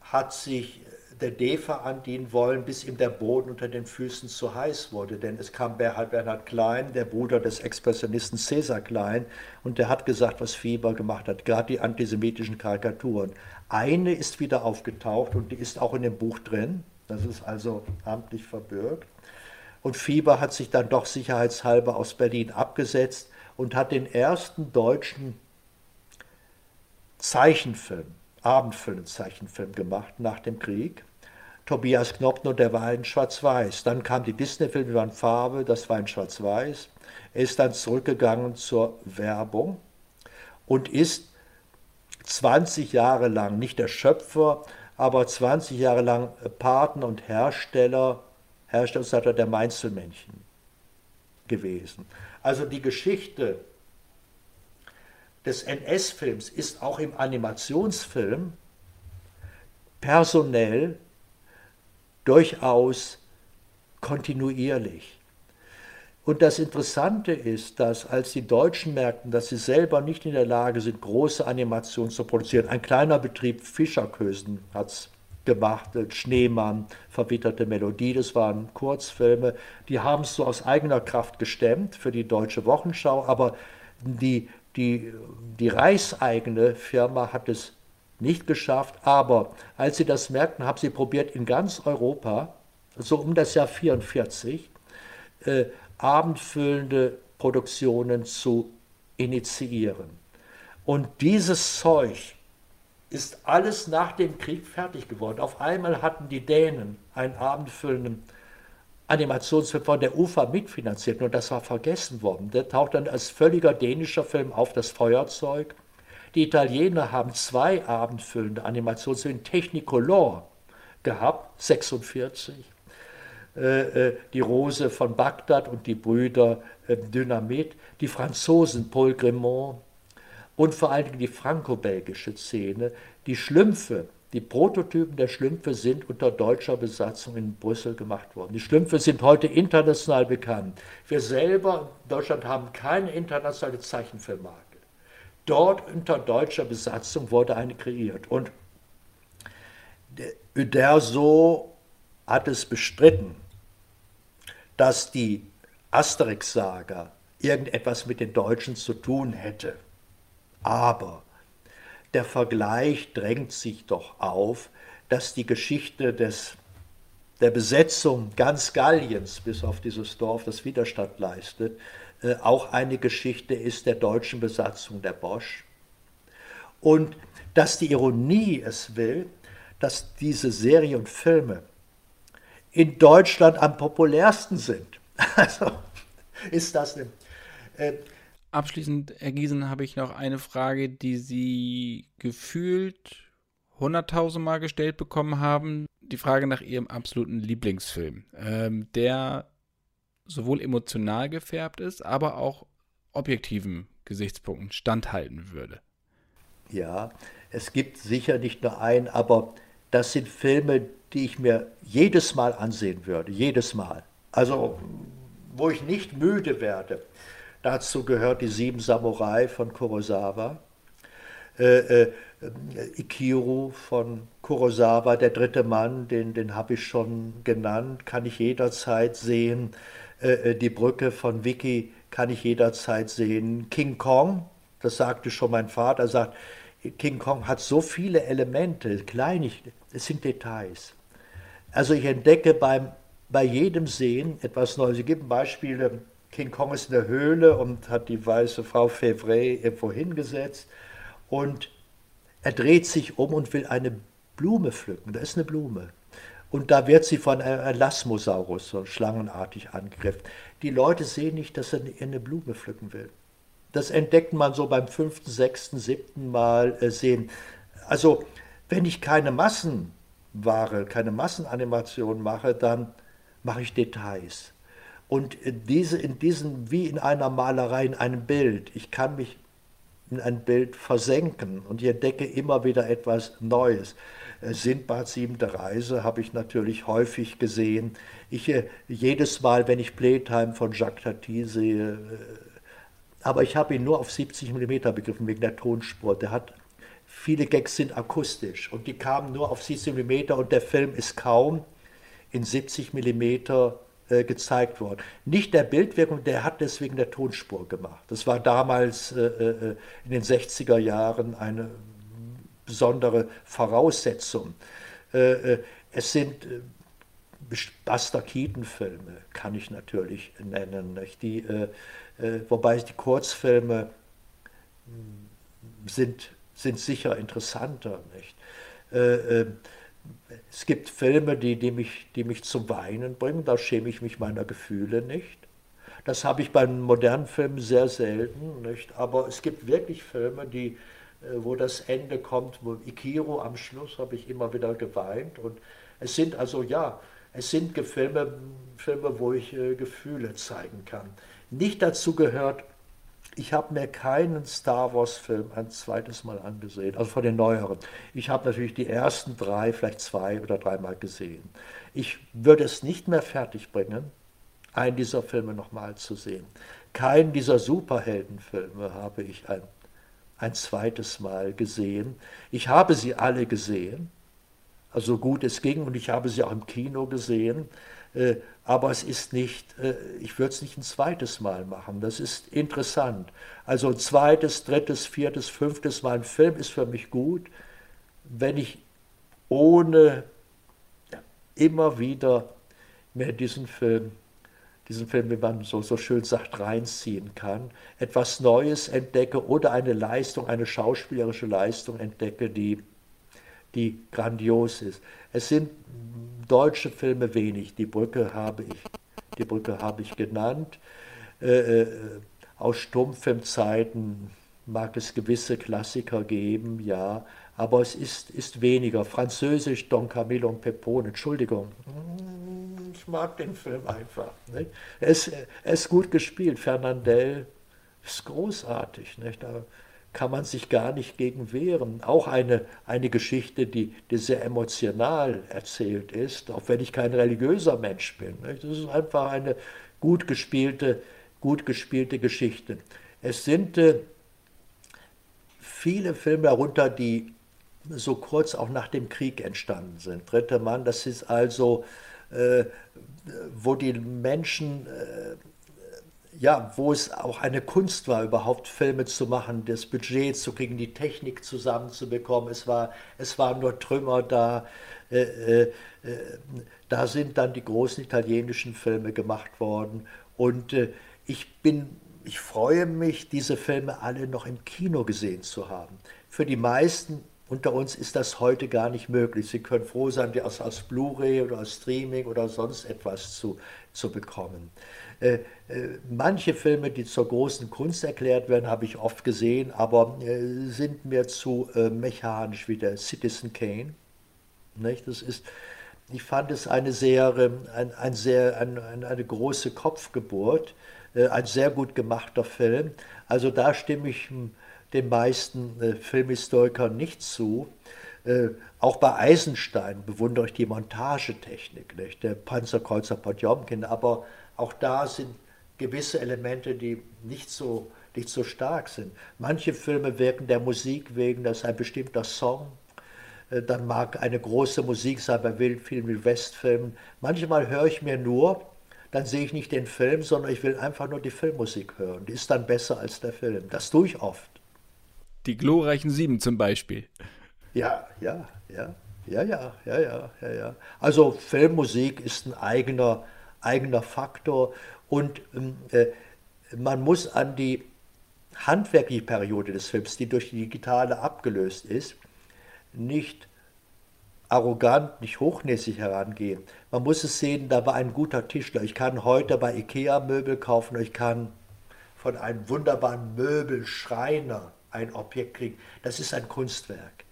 S3: hat sich der DEFA andienen wollen, bis ihm der Boden unter den Füßen zu heiß wurde. Denn es kam Bernhard, Bernhard Klein, der Bruder des Expressionisten Cäsar Klein, und der hat gesagt, was Fieber gemacht hat, gerade die antisemitischen Karikaturen. Eine ist wieder aufgetaucht und die ist auch in dem Buch drin. Das ist also amtlich verbürgt. Und Fieber hat sich dann doch sicherheitshalber aus Berlin abgesetzt und hat den ersten deutschen Zeichenfilm abendfüllenden Zeichenfilm gemacht nach dem Krieg. Tobias Knopfner, der war in Schwarz-Weiß. Dann kam die Disney-Filme, die waren Farbe, das war in Schwarz-Weiß. Er ist dann zurückgegangen zur Werbung und ist 20 Jahre lang nicht der Schöpfer, aber 20 Jahre lang Partner und Hersteller, Herstellungsleiter der Mainzelmännchen gewesen. Also die Geschichte des NS-Films ist auch im Animationsfilm personell durchaus kontinuierlich. Und das Interessante ist, dass als die Deutschen merkten, dass sie selber nicht in der Lage sind, große Animationen zu produzieren, ein kleiner Betrieb Fischerkösen hat es gemacht, Schneemann, verwitterte Melodie, das waren Kurzfilme, die haben es so aus eigener Kraft gestemmt für die deutsche Wochenschau, aber die die, die reichseigene Firma hat es nicht geschafft, aber als sie das merkten, haben sie probiert, in ganz Europa, so um das Jahr 44, äh, abendfüllende Produktionen zu initiieren. Und dieses Zeug ist alles nach dem Krieg fertig geworden. Auf einmal hatten die Dänen einen abendfüllenden Animationsfilm von der UFA mitfinanziert, nur das war vergessen worden. Der taucht dann als völliger dänischer Film auf, das Feuerzeug. Die Italiener haben zwei abendfüllende Animationsfilme in Technicolor gehabt, 46. Äh, äh, die Rose von Bagdad und die Brüder äh, Dynamit, die Franzosen Paul Grimont und vor allen Dingen die franco-belgische Szene, die Schlümpfe, die Prototypen der Schlümpfe sind unter deutscher Besatzung in Brüssel gemacht worden. Die Schlümpfe sind heute international bekannt. Wir selber in Deutschland haben keine internationale Zeichenfilmmarke. Dort unter deutscher Besatzung wurde eine kreiert. Und Uderso hat es bestritten, dass die Asterix-Saga irgendetwas mit den Deutschen zu tun hätte. Aber der Vergleich drängt sich doch auf, dass die Geschichte des, der Besetzung ganz Galliens bis auf dieses Dorf, das Widerstand leistet, äh, auch eine Geschichte ist der deutschen Besatzung der Bosch. Und dass die Ironie es will, dass diese Serie und Filme in Deutschland am populärsten sind. Also ist das eine.
S2: Abschließend, Herr Giesen, habe ich noch eine Frage, die Sie gefühlt 100.000 Mal gestellt bekommen haben. Die Frage nach Ihrem absoluten Lieblingsfilm, ähm, der sowohl emotional gefärbt ist, aber auch objektiven Gesichtspunkten standhalten würde.
S3: Ja, es gibt sicher nicht nur einen, aber das sind Filme, die ich mir jedes Mal ansehen würde, jedes Mal. Also, wo ich nicht müde werde. Dazu gehört die Sieben Samurai von Kurosawa, äh, äh, Ikiru von Kurosawa, der dritte Mann, den, den habe ich schon genannt, kann ich jederzeit sehen. Äh, äh, die Brücke von Vicky kann ich jederzeit sehen. King Kong, das sagte schon mein Vater, sagt, King Kong hat so viele Elemente, kleinig, es sind Details. Also ich entdecke beim, bei jedem Sehen etwas Neues. Ich gebe Beispiele. King Kong ist in der Höhle und hat die weiße Frau Fevre irgendwo hingesetzt und er dreht sich um und will eine Blume pflücken. Da ist eine Blume. Und da wird sie von einem Elasmosaurus, so schlangenartig angegriffen. Die Leute sehen nicht, dass er eine Blume pflücken will. Das entdeckt man so beim fünften, sechsten, siebten Mal äh, sehen. Also, wenn ich keine Massenware, keine Massenanimation mache, dann mache ich Details. Und diese, in diesen, wie in einer Malerei, in einem Bild, ich kann mich in ein Bild versenken und ich entdecke immer wieder etwas Neues. Äh, Sindbad siebente Reise habe ich natürlich häufig gesehen. Ich, äh, jedes Mal, wenn ich Playtime von Jacques Tati sehe, aber ich habe ihn nur auf 70 mm begriffen wegen der Tonspur. Der hat viele Gags sind akustisch und die kamen nur auf 70 mm und der Film ist kaum in 70 mm äh, gezeigt worden. Nicht der Bildwirkung, der hat deswegen der Tonspur gemacht. Das war damals äh, äh, in den 60er Jahren eine besondere Voraussetzung. Äh, äh, es sind äh, Buster Keaton-Filme, kann ich natürlich nennen, nicht? Die äh, wobei die Kurzfilme hm, sind, sind sicher interessanter. Nicht? Äh, äh, es gibt Filme, die, die, mich, die mich zum Weinen bringen, da schäme ich mich meiner Gefühle nicht. Das habe ich bei modernen Filmen sehr selten, nicht? aber es gibt wirklich Filme, die, wo das Ende kommt, wo Ikiro am Schluss habe ich immer wieder geweint. Und es sind also, ja, es sind Filme, Filme wo ich äh, Gefühle zeigen kann nicht dazu gehört, ich habe mir keinen Star Wars-Film ein zweites Mal angesehen, also von den neueren. Ich habe natürlich die ersten drei, vielleicht zwei oder dreimal gesehen. Ich würde es nicht mehr fertigbringen, einen dieser Filme nochmal zu sehen. Keinen dieser Superheldenfilme habe ich ein, ein zweites Mal gesehen. Ich habe sie alle gesehen, also gut es ging, und ich habe sie auch im Kino gesehen. Äh, aber es ist nicht, äh, ich würde es nicht ein zweites Mal machen. Das ist interessant. Also ein zweites, drittes, viertes, fünftes Mal ein Film ist für mich gut, wenn ich ohne immer wieder mir diesen Film, diesen Film, wie man so, so schön sagt, reinziehen kann, etwas Neues entdecke oder eine Leistung, eine schauspielerische Leistung entdecke, die, die grandios ist. Es sind deutsche Filme wenig. Die Brücke habe ich, die Brücke habe ich genannt. Äh, äh, aus Stummfilmzeiten mag es gewisse Klassiker geben, ja, aber es ist, ist weniger. Französisch Don Camillo und Pepone, Entschuldigung. Ich mag den Film einfach. Nicht? Er, ist, er ist gut gespielt. Fernandel ist großartig. Nicht? Da kann man sich gar nicht gegen wehren. Auch eine, eine Geschichte, die, die sehr emotional erzählt ist, auch wenn ich kein religiöser Mensch bin. Das ist einfach eine gut gespielte, gut gespielte Geschichte. Es sind äh, viele Filme darunter, die so kurz auch nach dem Krieg entstanden sind. Dritter Mann, das ist also, äh, wo die Menschen, äh, ja, wo es auch eine Kunst war, überhaupt Filme zu machen, das Budget zu kriegen, die Technik zusammenzubekommen. Es, war, es waren nur Trümmer da. Äh, äh, äh da sind dann die großen italienischen Filme gemacht worden. Und äh, ich bin ich freue mich, diese Filme alle noch im Kino gesehen zu haben. Für die meisten unter uns ist das heute gar nicht möglich. Sie können froh sein, die aus, aus Blu-ray oder aus Streaming oder sonst etwas zu, zu bekommen. Äh, äh, manche Filme, die zur großen Kunst erklärt werden, habe ich oft gesehen, aber äh, sind mir zu mechanisch wie der Citizen Kane. Das ist, ich fand es eine sehr, ein, ein sehr, ein, eine große Kopfgeburt, ein sehr gut gemachter Film. Also da stimme ich hm, den meisten äh, Filmhistorikern nicht zu. Äh, auch bei Eisenstein bewundere ich die Montagetechnik, nicht? der Panzerkreuzer Potjomkin, aber auch da sind gewisse Elemente, die nicht so, nicht so stark sind. Manche Filme wirken der Musik wegen, das ist ein bestimmter Song. Äh, dann mag eine große Musik sein bei Wildfilmen, wie Westfilmen. Manchmal höre ich mir nur, dann sehe ich nicht den Film, sondern ich will einfach nur die Filmmusik hören. Die ist dann besser als der Film. Das tue ich oft.
S2: Die glorreichen Sieben zum Beispiel.
S3: Ja, ja, ja. Ja, ja, ja, ja, ja, ja. Also Filmmusik ist ein eigener, eigener Faktor und ähm, äh, man muss an die handwerkliche Periode des Films, die durch die digitale abgelöst ist, nicht arrogant, nicht hochnäsig herangehen. Man muss es sehen, da war ein guter Tischler. Ich kann heute bei Ikea Möbel kaufen, ich kann von einem wunderbaren Möbelschreiner ein Objekt kriegen. Das ist ein Kunstwerk.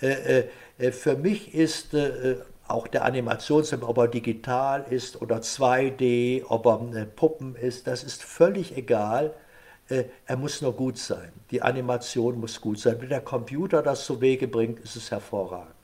S3: Äh, äh, für mich ist äh, auch der Animationsfilm, ob er digital ist oder 2D, ob er Puppen ist, das ist völlig egal. Er muss nur gut sein. Die Animation muss gut sein. Wenn der Computer das zu Wege bringt, ist es hervorragend.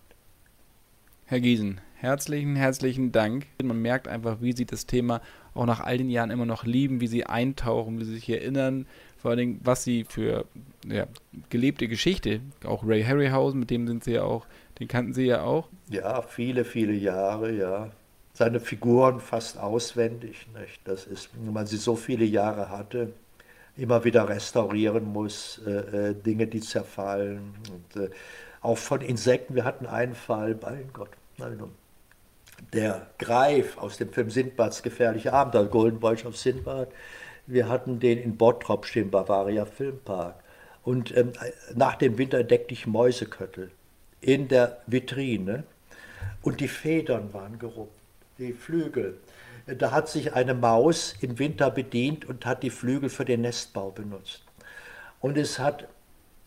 S2: Herr Giesen, herzlichen, herzlichen Dank. Man merkt einfach, wie Sie das Thema auch nach all den Jahren immer noch lieben, wie Sie eintauchen, wie Sie sich erinnern, vor allen Dingen, was sie für ja, gelebte Geschichte, auch Ray Harryhausen, mit dem sind sie ja auch, den kannten sie ja auch.
S3: Ja, viele, viele Jahre, ja. Seine Figuren fast auswendig. Nicht? Das ist, wenn man sie so viele Jahre hatte, immer wieder restaurieren muss, äh, äh, Dinge, die zerfallen. Und, äh, auch von Insekten. Wir hatten einen Fall, mein Gott, nein, der Greif aus dem Film Sindbads gefährliche Abenteuer, Golden Boy of Sindbad, wir hatten den in Bottrop stehen, Bavaria Filmpark. Und ähm, nach dem Winter entdeckte ich Mäuseköttel in der Vitrine. Und die Federn waren geruppt, die Flügel. Da hat sich eine Maus im Winter bedient und hat die Flügel für den Nestbau benutzt. Und es hat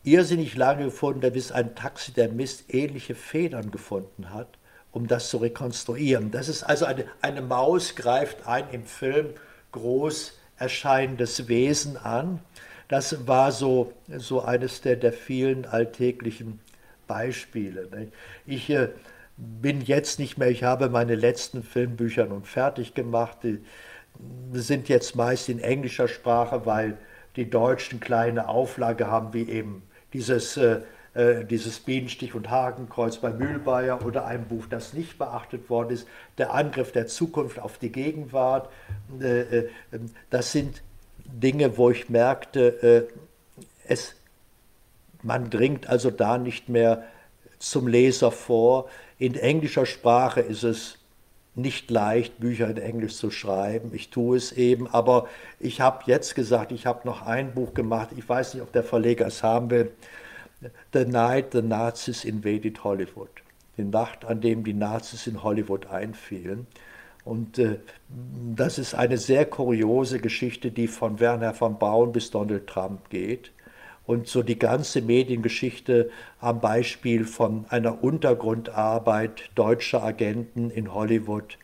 S3: irrsinnig lange gefunden, bis ein Taxi der Mist ähnliche Federn gefunden hat, um das zu rekonstruieren. Das ist also eine, eine Maus greift ein im Film groß erscheinendes Wesen an. Das war so, so eines der, der vielen alltäglichen Beispiele. Ich äh, bin jetzt nicht mehr, ich habe meine letzten Filmbücher nun fertig gemacht. Die sind jetzt meist in englischer Sprache, weil die Deutschen kleine Auflage haben, wie eben dieses äh, äh, dieses Bienenstich und Hakenkreuz bei Mühlbayer oder ein Buch, das nicht beachtet worden ist, der Angriff der Zukunft auf die Gegenwart. Äh, äh, das sind Dinge, wo ich merkte, es, man dringt also da nicht mehr zum Leser vor. In englischer Sprache ist es nicht leicht, Bücher in Englisch zu schreiben. Ich tue es eben, aber ich habe jetzt gesagt, ich habe noch ein Buch gemacht. Ich weiß nicht, ob der Verleger es haben will. The Night the Nazis Invaded Hollywood. die Nacht, an dem die Nazis in Hollywood einfielen. Und äh, das ist eine sehr kuriose Geschichte, die von Werner von Braun bis Donald Trump geht. Und so die ganze Mediengeschichte am Beispiel von einer Untergrundarbeit deutscher Agenten in Hollywood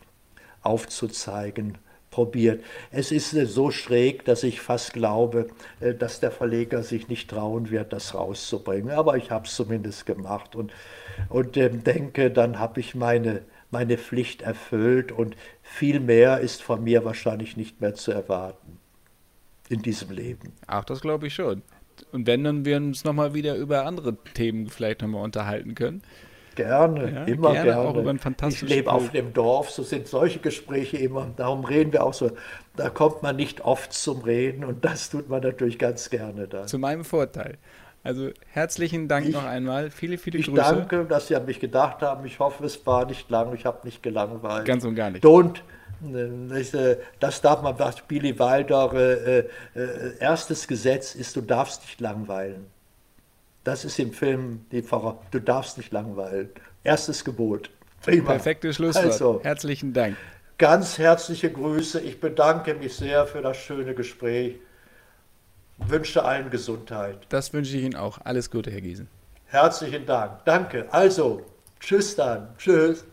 S3: aufzuzeigen probiert. Es ist äh, so schräg, dass ich fast glaube, äh, dass der Verleger sich nicht trauen wird, das rauszubringen. Aber ich habe es zumindest gemacht und, und äh, denke, dann habe ich meine, meine Pflicht erfüllt und viel mehr ist von mir wahrscheinlich nicht mehr zu erwarten in diesem Leben.
S2: Ach, das glaube ich schon. Und wenn dann wir uns nochmal wieder über andere Themen vielleicht nochmal unterhalten können.
S3: Gerne, ja, immer gerne. gerne.
S2: Auch über ein ich
S3: lebe auf dem Dorf, so sind solche Gespräche immer. Darum reden wir auch so. Da kommt man nicht oft zum Reden und das tut man natürlich ganz gerne dann.
S2: Zu meinem Vorteil. Also herzlichen Dank ich, noch einmal. Viele, viele
S3: ich
S2: Grüße.
S3: Ich danke, dass Sie an mich gedacht haben. Ich hoffe, es war nicht lang. Ich habe nicht gelangweilt.
S2: Ganz und gar nicht.
S3: Don't, äh, das darf man, was Billy Wilder äh, äh, erstes Gesetz ist, du darfst nicht langweilen. Das ist im Film die Pfarrer. Du darfst nicht langweilen. Erstes Gebot.
S2: Prima. Perfektes Schlusswort. Also, Herzlichen Dank.
S3: Ganz herzliche Grüße. Ich bedanke mich sehr für das schöne Gespräch. Wünsche allen Gesundheit.
S2: Das wünsche ich Ihnen auch. Alles Gute, Herr Giesen.
S3: Herzlichen Dank. Danke. Also, tschüss dann. Tschüss.